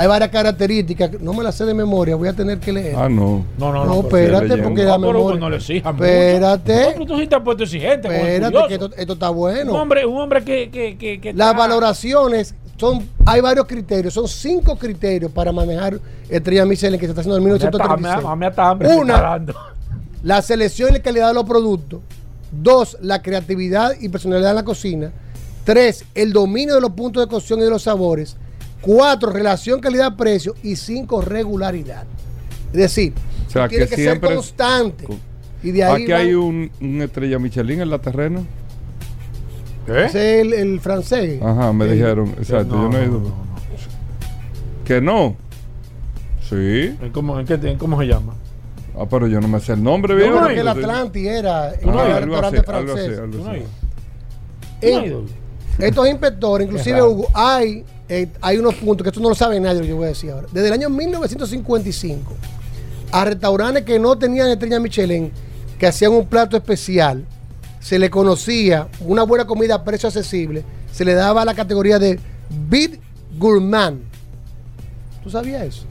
Hay varias características, no me las sé de memoria, voy a tener que leer. Ah, no. No, no, No, no. espérate, porque No, la memoria. no le mucho. Espérate. No, pero tú sí te has puesto exigente. el Espérate, que esto, esto está bueno. Un hombre, un hombre que, que, que, que Las está- valoraciones son, hay varios criterios, son cinco criterios para manejar estrella Michelin que se está haciendo en A mí hasta- 1936. a mí hasta hambre me Una, la selección y la calidad de los productos. Dos, la creatividad y personalidad en la cocina. Tres, el dominio de los puntos de cocción y de los sabores. Cuatro, relación calidad-precio. Y cinco, regularidad. Es decir, O sea, tiene que que, siempre- ser constante. Y de ahí Aquí van- hay un, un estrella Michelin en la terrena. ese es el, el francés. Ajá, me El- dijeron. Exacto, No, yo no he no, ido. no, no. Que no. Sí. ¿En ¿Cómo, en qué, en cómo se llama? Ah, pero yo no me sé el nombre, Yo bien. creo que el Atlanti era Ah, el algo restaurante así, algo francés. así, algo ¿Tú no no En-? Estos inspectores, inclusive. Hugo, hay, eh, hay unos puntos que esto no lo sabe nadie lo que yo voy a decir ahora. Desde el año 1955, a restaurantes que no tenían estrella Michelin, que hacían un plato especial, se le conocía una buena comida a precio accesible, se le daba la categoría de Bid Gourmand. ¿Tú sabías eso?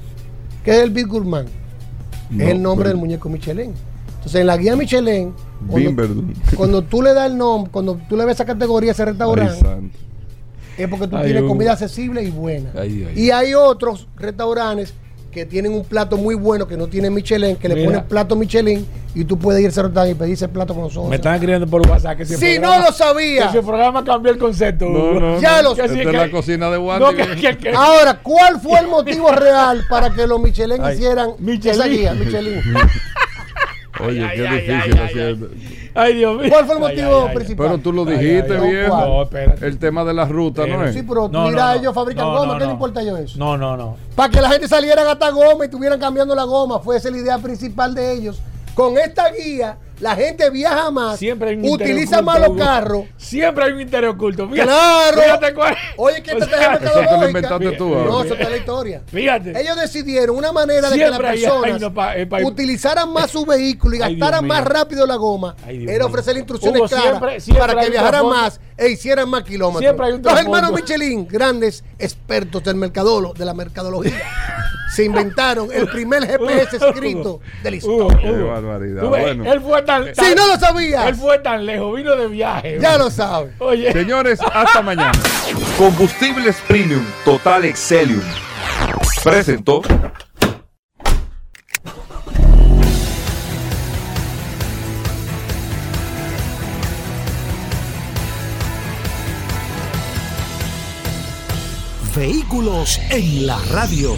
¿Qué es el Bid Gourmand? No, es el nombre pero- del muñeco Michelin. Entonces, en la guía Michelin, cuando, tú le das el nombre, cuando tú le ves esa categoría a ese restaurante. Es porque tú Ay, tienes comida accesible y buena. Ay, ay, y hay otros restaurantes que tienen un plato muy bueno que no tiene Michelin, que le ponen plato Michelin y tú puedes ir a ese y pedir ese plato con nosotros. Me están escribiendo por WhatsApp que si el Si programa- no lo sabía. Que si el programa cambió el concepto. No, Hugo. no, Ya no. lo- Esta es la cocina de que- que- que- Ahora, ¿cuál fue el motivo real para que los Michelin Ay, hicieran Michelin. esa guía? Michelin. Oye, Ay, qué ay, difícil ay, Dios mío. ¿Cuál fue el motivo ay, ay, principal? Pero tú lo dijiste bien. No, espérate. El tema de la ruta, ¿no es? Sí, pero No, mira, no, ellos fabrican No, goma, no, ¿qué le importa a ellos eso? No, no, no. Para que la gente saliera a gastar goma y estuvieran cambiando la goma, fue esa la idea principal de ellos. Con esta guía, la gente viaja más, Siempre hay un interés utiliza más los carros. Siempre hay un interés oculto. Fíjate, Claro. Fíjate cuál. Oye, ¿qué O te está lo inventaste tú. No, eso está la historia. Fíjate. Ellos decidieron una manera de que las personas hay una pa- eh, pa- utilizaran más su vehículo y gastaran más rápido la goma. Ay, Era ofrecer instrucciones Hugo, claras siempre- siempre para que viajaran más e hicieran más kilómetros. Siempre hay un Los hermanos Michelin, grandes expertos del mercadolo, de la mercadología, se inventaron el primer GPS escrito de la historia. Qué barbaridad. Bueno. Él fue tan, Si no lo sabías, Él fue tan lejos, vino de viaje. ya lo sabes. Oye. Señores, hasta mañana. Combustibles Premium Total Excelium. Presentó. Vehículos en la radio.